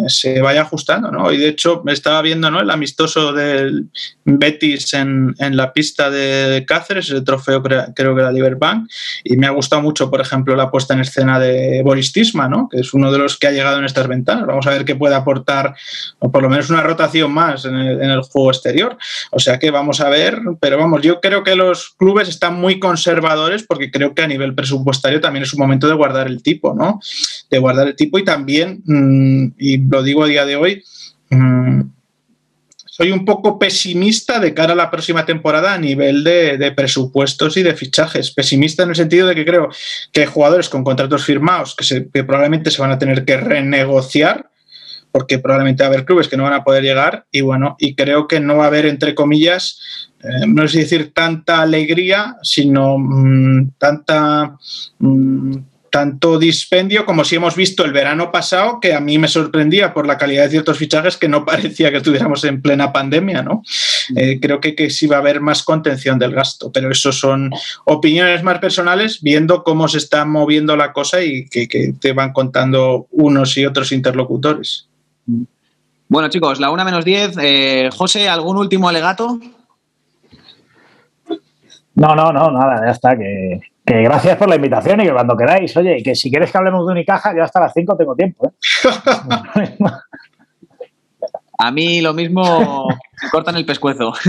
se vaya ajustando. ¿no? Y de hecho, estaba viendo ¿no? el amistoso del Betis en, en la pista de Cáceres, el trofeo creo, que era Liberbank, y me ha gustado mucho, por ejemplo, la puesta en escena de Boris Tisma, ¿no? que es uno de los que ha llegado en estas ventanas. Vamos a ver qué puede aportar, o por lo menos una rotación más en el, en el juego exterior. O sea que vamos a ver, pero vamos, yo creo que los clubes están muy conservadores porque creo que a nivel presupuestario también es un momento de guardar el tipo, ¿no? De guardar el tipo y también, mm, y lo digo a día de hoy, mm, soy un poco pesimista de cara a la próxima temporada a nivel de, presupuestos y de fichajes. Pesimista en el sentido de que creo que jugadores con contratos firmados que probablemente se van a tener que renegociar porque probablemente va a haber clubes que no van a poder llegar y bueno, y creo que no va a haber, entre comillas, eh, no es decir tanta alegría, sino mm, tanta, mm, tanto dispendio como si hemos visto el verano pasado, que a mí me sorprendía por la calidad de ciertos fichajes que no [LAUGHS] parecía que estuviéramos en plena pandemia, ¿no? Eh, creo que, que sí va a haber más contención del gasto, pero eso son opiniones más personales, viendo cómo se está moviendo la cosa y que, que te van contando unos y otros interlocutores. Bueno, chicos, la una menos 10. Eh, José, ¿algún último alegato? No, no, no, nada, ya está. Que, que gracias por la invitación y que cuando queráis, oye, y que si quieres que hablemos de Unicaja, yo hasta las 5 tengo tiempo. ¿eh? [LAUGHS] A mí lo mismo me cortan el pescuezo. [LAUGHS]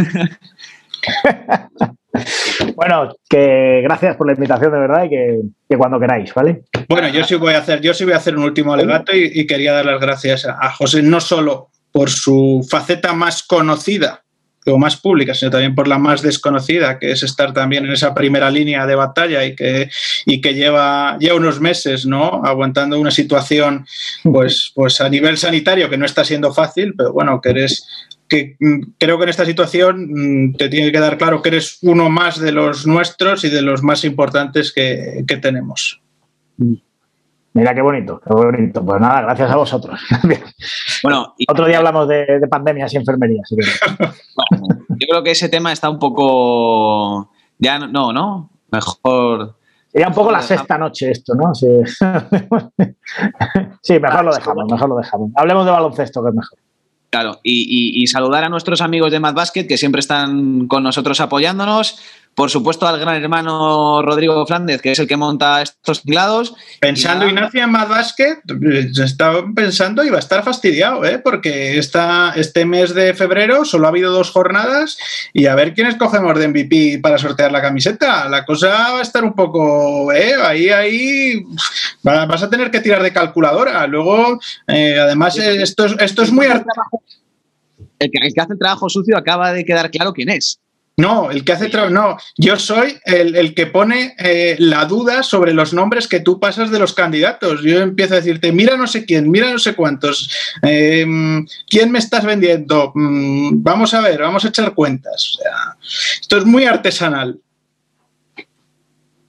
bueno, que gracias por la invitación de verdad y que, que, cuando queráis, ¿vale? Bueno, yo sí voy a hacer, yo sí voy a hacer un último alegato y, y quería dar las gracias a José, no solo por su faceta más conocida o más pública, sino también por la más desconocida, que es estar también en esa primera línea de batalla y que, y que lleva ya unos meses ¿no? aguantando una situación pues, pues a nivel sanitario que no está siendo fácil, pero bueno, que eres que creo que en esta situación te tiene que dar claro que eres uno más de los nuestros y de los más importantes que, que tenemos. Mira qué bonito, qué bonito. Pues nada, gracias a vosotros. [LAUGHS] Bueno, y... otro día hablamos de, de pandemias y enfermerías. Si [LAUGHS] bueno, yo creo que ese tema está un poco. Ya no, ¿no? Mejor. Sería un poco la sexta noche esto, ¿no? Sí, [LAUGHS] sí mejor lo dejamos, mejor lo dejamos. Hablemos de baloncesto, que es mejor. Claro, y, y, y saludar a nuestros amigos de Mad Basket que siempre están con nosotros apoyándonos. Por supuesto, al gran hermano Rodrigo Flández, que es el que monta estos teclados. Pensando, Ignacio, en Mad Basket, estaba pensando y va a estar fastidiado, ¿eh? porque esta, este mes de febrero solo ha habido dos jornadas y a ver quiénes cogemos de MVP para sortear la camiseta. La cosa va a estar un poco, ¿eh? ahí, ahí vas a tener que tirar de calculadora. Luego, eh, además, esto, esto es muy... El que, el que hace el trabajo sucio acaba de quedar claro quién es. No, el que hace trabajo, no, yo soy el, el que pone eh, la duda sobre los nombres que tú pasas de los candidatos. Yo empiezo a decirte, mira no sé quién, mira no sé cuántos, eh, ¿quién me estás vendiendo? Mm, vamos a ver, vamos a echar cuentas. O sea, esto es muy artesanal.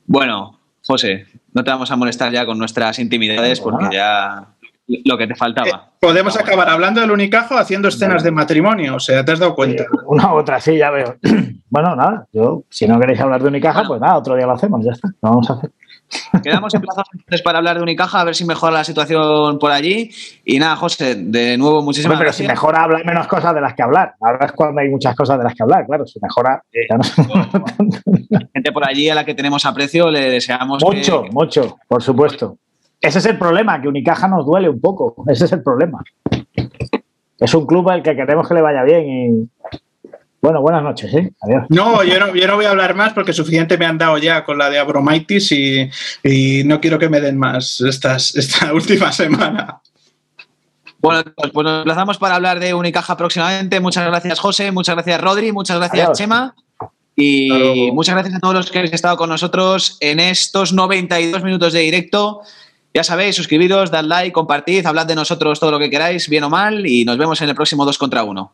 Bueno, José, no te vamos a molestar ya con nuestras intimidades porque ya lo que te faltaba. Eh, podemos acabar hablando del Unicajo haciendo escenas de matrimonio, o sea, ¿te has dado cuenta? Sí, una u otra, sí, ya veo. [CLEARS THROAT] bueno, nada, yo, si no queréis hablar de Unicaja, bueno. pues nada, otro día lo hacemos, ya está, lo vamos a hacer. [LAUGHS] Quedamos emplazados entonces para hablar de Unicaja, a ver si mejora la situación por allí. Y nada, José, de nuevo, muchísimas Pero gracias. si mejora, habla menos cosas de las que hablar. Ahora es cuando hay muchas cosas de las que hablar, claro. Si mejora. Ya no... [LAUGHS] Gente por allí a la que tenemos aprecio, le deseamos. Mucho, que... mucho, por supuesto. Ese es el problema, que Unicaja nos duele un poco. Ese es el problema. Es un club al que queremos que le vaya bien y. Bueno, buenas noches, ¿eh? Adiós. No yo, no, yo no voy a hablar más porque suficiente me han dado ya con la de Abromaitis y, y no quiero que me den más estas, esta [LAUGHS] última semana. Bueno, pues nos emplazamos para hablar de Unicaja próximamente. Muchas gracias, José. Muchas gracias, Rodri. Muchas gracias, Adiós. Chema. Y muchas gracias a todos los que habéis estado con nosotros en estos 92 minutos de directo. Ya sabéis, suscribiros, dad like, compartid, hablad de nosotros todo lo que queráis, bien o mal, y nos vemos en el próximo 2 contra 1.